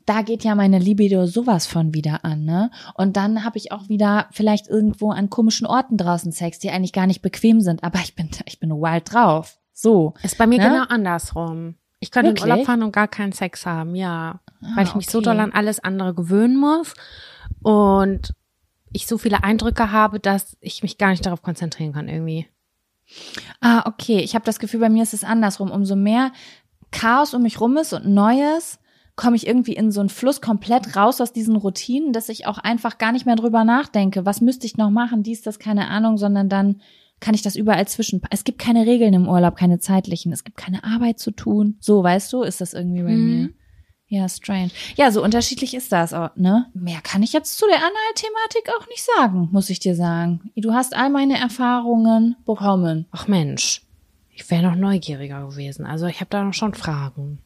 Da geht ja meine Libido sowas von wieder an, ne? Und dann habe ich auch wieder vielleicht irgendwo an komischen Orten draußen Sex, die eigentlich gar nicht bequem sind, aber ich bin, ich bin wild drauf. So. Ist bei mir ne? genau andersrum. Ich könnte Wirklich? in Urlaub fahren und gar keinen Sex haben, ja. Ah, weil ich mich okay. so doll an alles andere gewöhnen muss und ich so viele Eindrücke habe, dass ich mich gar nicht darauf konzentrieren kann irgendwie. Ah, okay. Ich habe das Gefühl, bei mir ist es andersrum. Umso mehr Chaos um mich rum ist und Neues, komme ich irgendwie in so einen Fluss komplett raus aus diesen Routinen, dass ich auch einfach gar nicht mehr drüber nachdenke. Was müsste ich noch machen? Dies, das, keine Ahnung, sondern dann kann ich das überall zwischen. Es gibt keine Regeln im Urlaub, keine zeitlichen. Es gibt keine Arbeit zu tun. So, weißt du, ist das irgendwie bei mhm. mir. Ja, strange. Ja, so unterschiedlich ist das auch, ne? Mehr kann ich jetzt zu der Anal-Thematik auch nicht sagen, muss ich dir sagen. Du hast all meine Erfahrungen bekommen. Ach Mensch, ich wäre noch neugieriger gewesen. Also ich habe da noch schon Fragen.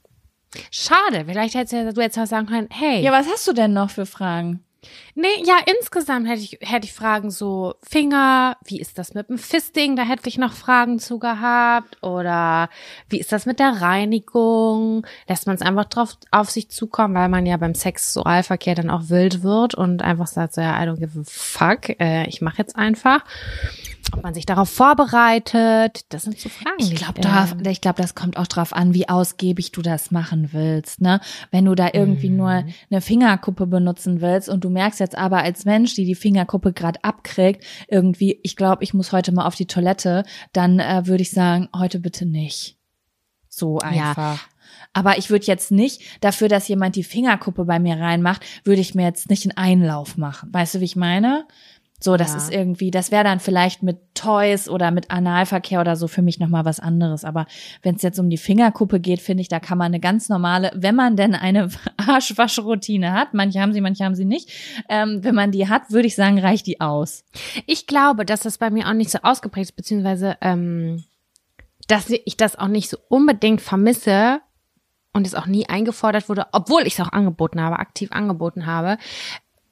Schade, vielleicht hättest du jetzt mal sagen können, hey. Ja, was hast du denn noch für Fragen? Nee, ja, insgesamt hätte ich, hätte ich Fragen so Finger, wie ist das mit dem Fisting? Da hätte ich noch Fragen zu gehabt. Oder wie ist das mit der Reinigung? Lässt man es einfach drauf auf sich zukommen, weil man ja beim Sexualverkehr dann auch wild wird und einfach sagt so, ja, I don't give a fuck, äh, ich mache jetzt einfach ob man sich darauf vorbereitet. Das sind so Fragen. Ich glaube, äh, ich glaube, das kommt auch drauf an, wie ausgiebig du das machen willst. Ne? Wenn du da irgendwie mm. nur eine Fingerkuppe benutzen willst und du merkst jetzt aber als Mensch, die die Fingerkuppe gerade abkriegt, irgendwie, ich glaube, ich muss heute mal auf die Toilette, dann äh, würde ich sagen, heute bitte nicht. So einfach. Ja. Aber ich würde jetzt nicht dafür, dass jemand die Fingerkuppe bei mir reinmacht, würde ich mir jetzt nicht einen Einlauf machen. Weißt du, wie ich meine? So, das ja. ist irgendwie, das wäre dann vielleicht mit Toys oder mit Analverkehr oder so für mich nochmal was anderes. Aber wenn es jetzt um die Fingerkuppe geht, finde ich, da kann man eine ganz normale, wenn man denn eine (laughs) Arschwaschroutine hat, manche haben sie, manche haben sie nicht, ähm, wenn man die hat, würde ich sagen, reicht die aus. Ich glaube, dass das bei mir auch nicht so ausgeprägt ist, beziehungsweise ähm, dass ich das auch nicht so unbedingt vermisse, und es auch nie eingefordert wurde, obwohl ich es auch angeboten habe, aktiv angeboten habe,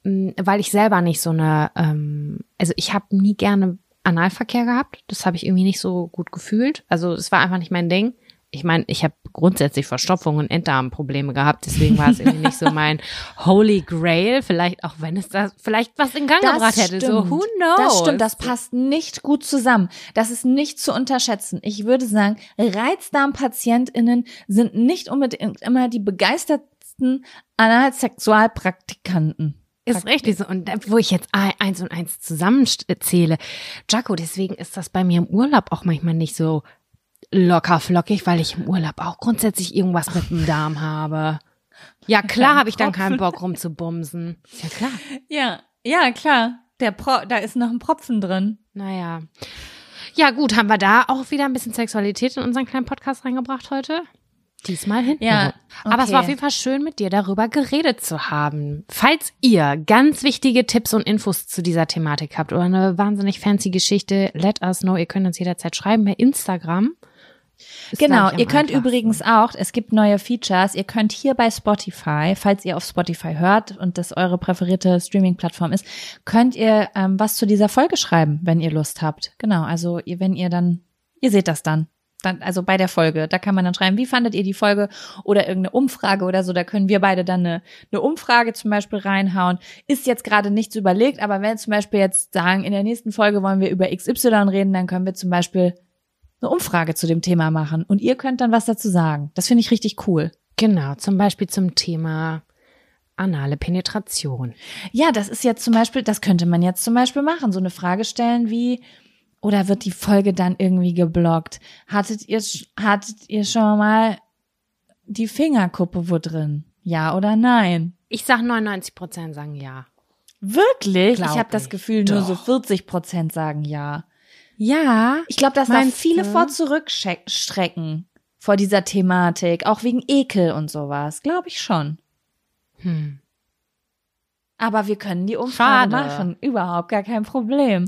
weil ich selber nicht so eine, ähm, also ich habe nie gerne Analverkehr gehabt. Das habe ich irgendwie nicht so gut gefühlt. Also es war einfach nicht mein Ding. Ich meine, ich habe grundsätzlich Verstopfung und Enddarmprobleme gehabt, deswegen war es irgendwie nicht so mein Holy Grail. Vielleicht auch wenn es da vielleicht was in Gang das gebracht hätte. Stimmt. So, who knows? Das stimmt, das passt nicht gut zusammen. Das ist nicht zu unterschätzen. Ich würde sagen, Reizdarmpatientinnen sind nicht unbedingt immer die begeistertsten Analsexualpraktikanten. Ist richtig so. Und wo ich jetzt eins und eins zusammenzähle, Jaco, deswegen ist das bei mir im Urlaub auch manchmal nicht so locker flockig, weil ich im Urlaub auch grundsätzlich irgendwas mit dem Darm habe. Ja, klar habe ich dann keinen Bock rumzubumsen. Ist ja klar. Ja, ja, klar. Der Pro da ist noch ein Propfen drin. Naja. Ja, gut, haben wir da auch wieder ein bisschen Sexualität in unseren kleinen Podcast reingebracht heute? Diesmal hin. Ja. Okay. Aber es war auf jeden Fall schön, mit dir darüber geredet zu haben. Falls ihr ganz wichtige Tipps und Infos zu dieser Thematik habt oder eine wahnsinnig fancy Geschichte, let us know. Ihr könnt uns jederzeit schreiben bei Instagram. Ist, Genau, ihr könnt einfachsten. übrigens auch, es gibt neue Features, ihr könnt hier bei Spotify, falls ihr auf Spotify hört und das eure präferierte Streaming-Plattform ist, könnt ihr ähm, was zu dieser Folge schreiben, wenn ihr Lust habt. Genau, also ihr, wenn ihr dann, ihr seht das dann. Dann. Also bei der Folge, da kann man dann schreiben, wie fandet ihr die Folge oder irgendeine Umfrage oder so, da können wir beide dann eine, eine Umfrage zum Beispiel reinhauen. Ist jetzt gerade nichts überlegt, aber wenn wir zum Beispiel jetzt sagen, in der nächsten Folge wollen wir über XY reden, dann können wir zum Beispiel eine Umfrage zu dem Thema machen und ihr könnt dann was dazu sagen. Das finde ich richtig cool. Genau, zum Beispiel zum Thema anale Penetration. Ja, das ist jetzt zum Beispiel, das könnte man jetzt zum Beispiel machen, so eine Frage stellen wie, oder wird die Folge dann irgendwie geblockt? Hattet ihr, hattet ihr schon mal die Fingerkuppe wo drin? Ja oder nein? Ich sag 99 Prozent sagen ja. Wirklich? Glaub ich habe das. Gefühl, nur so Doch. 40 Prozent sagen ja. Ja. Ich glaube, dass da viele du? vor zurückstrecken vor dieser Thematik, auch wegen Ekel und sowas. Glaube ich schon. Hm. Aber wir können die Umfrage Schade. machen. Überhaupt gar kein Problem.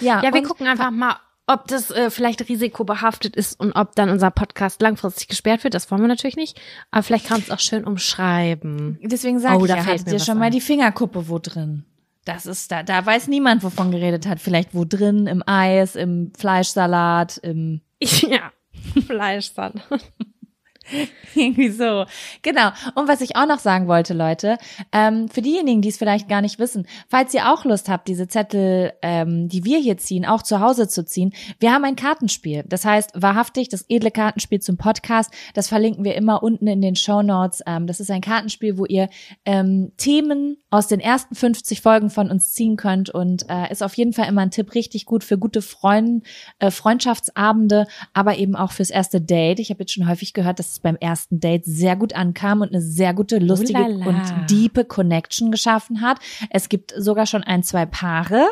Ja, Ja, wir gucken einfach mal, ob das äh, vielleicht risikobehaftet ist und ob dann unser Podcast langfristig gesperrt wird. Das wollen wir natürlich nicht. Aber vielleicht kann es auch schön umschreiben. Deswegen sage Oh, ich da ja, fällt hattet mir ihr schon mal ein. die Fingerkuppe wo drin? Das ist da, da weiß niemand, wovon geredet hat. Vielleicht wo drin, im Eis, im Fleischsalat, im (laughs) ja. Fleischsalat. (laughs) Irgendwie so. Genau. Und was ich auch noch sagen wollte, Leute, ähm, für diejenigen, die es vielleicht gar nicht wissen, falls ihr auch Lust habt, diese Zettel, ähm, die wir hier ziehen, auch zu Hause zu ziehen, wir haben ein Kartenspiel. Das heißt, wahrhaftig, das edle Kartenspiel zum Podcast, das verlinken wir immer unten in den Show Notes. Ähm, das ist ein Kartenspiel, wo ihr ähm, Themen aus den ersten 50 Folgen von uns ziehen könnt und äh, ist auf jeden Fall immer ein Tipp richtig gut für gute Freund, äh, Freundschaftsabende, aber eben auch fürs erste Date. Ich habe jetzt schon häufig gehört, dass beim ersten Date sehr gut ankam und eine sehr gute, lustige Ulala. und diepe Connection geschaffen hat. Es gibt sogar schon ein, zwei Paare,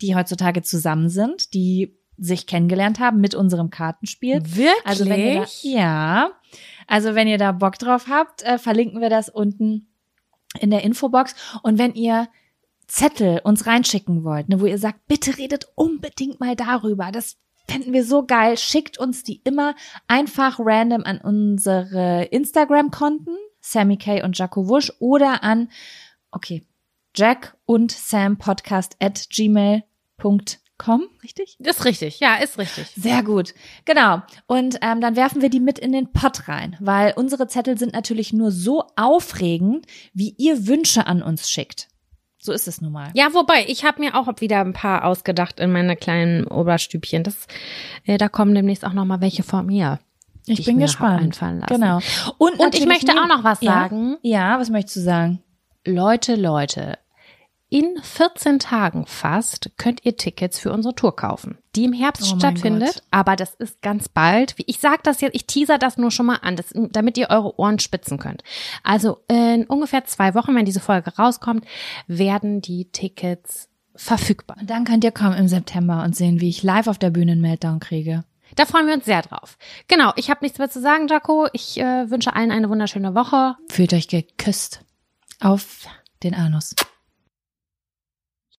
die heutzutage zusammen sind, die sich kennengelernt haben mit unserem Kartenspiel. Wirklich? Also wenn ihr da, ja, also wenn ihr da Bock drauf habt, äh, verlinken wir das unten in der Infobox. Und wenn ihr Zettel uns reinschicken wollt, ne, wo ihr sagt, bitte redet unbedingt mal darüber, das fänden wir so geil, schickt uns die immer einfach random an unsere Instagram-Konten, Sammy K und Jaco Wusch, oder an, okay, Jack und Sam Podcast at gmail.com, richtig? Ist richtig. Ja, ist richtig. Sehr gut, genau. Und ähm, dann werfen wir die mit in den Pott rein, weil unsere Zettel sind natürlich nur so aufregend, wie ihr Wünsche an uns schickt. So ist es nun mal. Ja, wobei, ich habe mir auch wieder ein paar ausgedacht in meine kleinen Oberstübchen. Das, äh, da kommen demnächst auch noch mal welche von mir. Ich bin mir gespannt. Genau. Und, Und ich möchte auch noch was ja? sagen. Ja, was möchtest du sagen? Leute, Leute, in 14 Tagen fast könnt ihr Tickets für unsere Tour kaufen, die im Herbst Oh stattfindet. Aber das ist ganz bald. Wie- Ich sage das jetzt, ich teaser das nur schon mal an, das, damit ihr eure Ohren spitzen könnt. Also in ungefähr zwei Wochen, wenn diese Folge rauskommt, werden die Tickets verfügbar. Und dann könnt ihr kommen im September und sehen, wie ich live auf der Bühne einen Meltdown kriege. Da freuen wir uns sehr drauf. Genau, ich habe nichts mehr zu sagen, Jaco. Ich äh, wünsche allen eine wunderschöne Woche. Fühlt euch geküsst auf den Anus.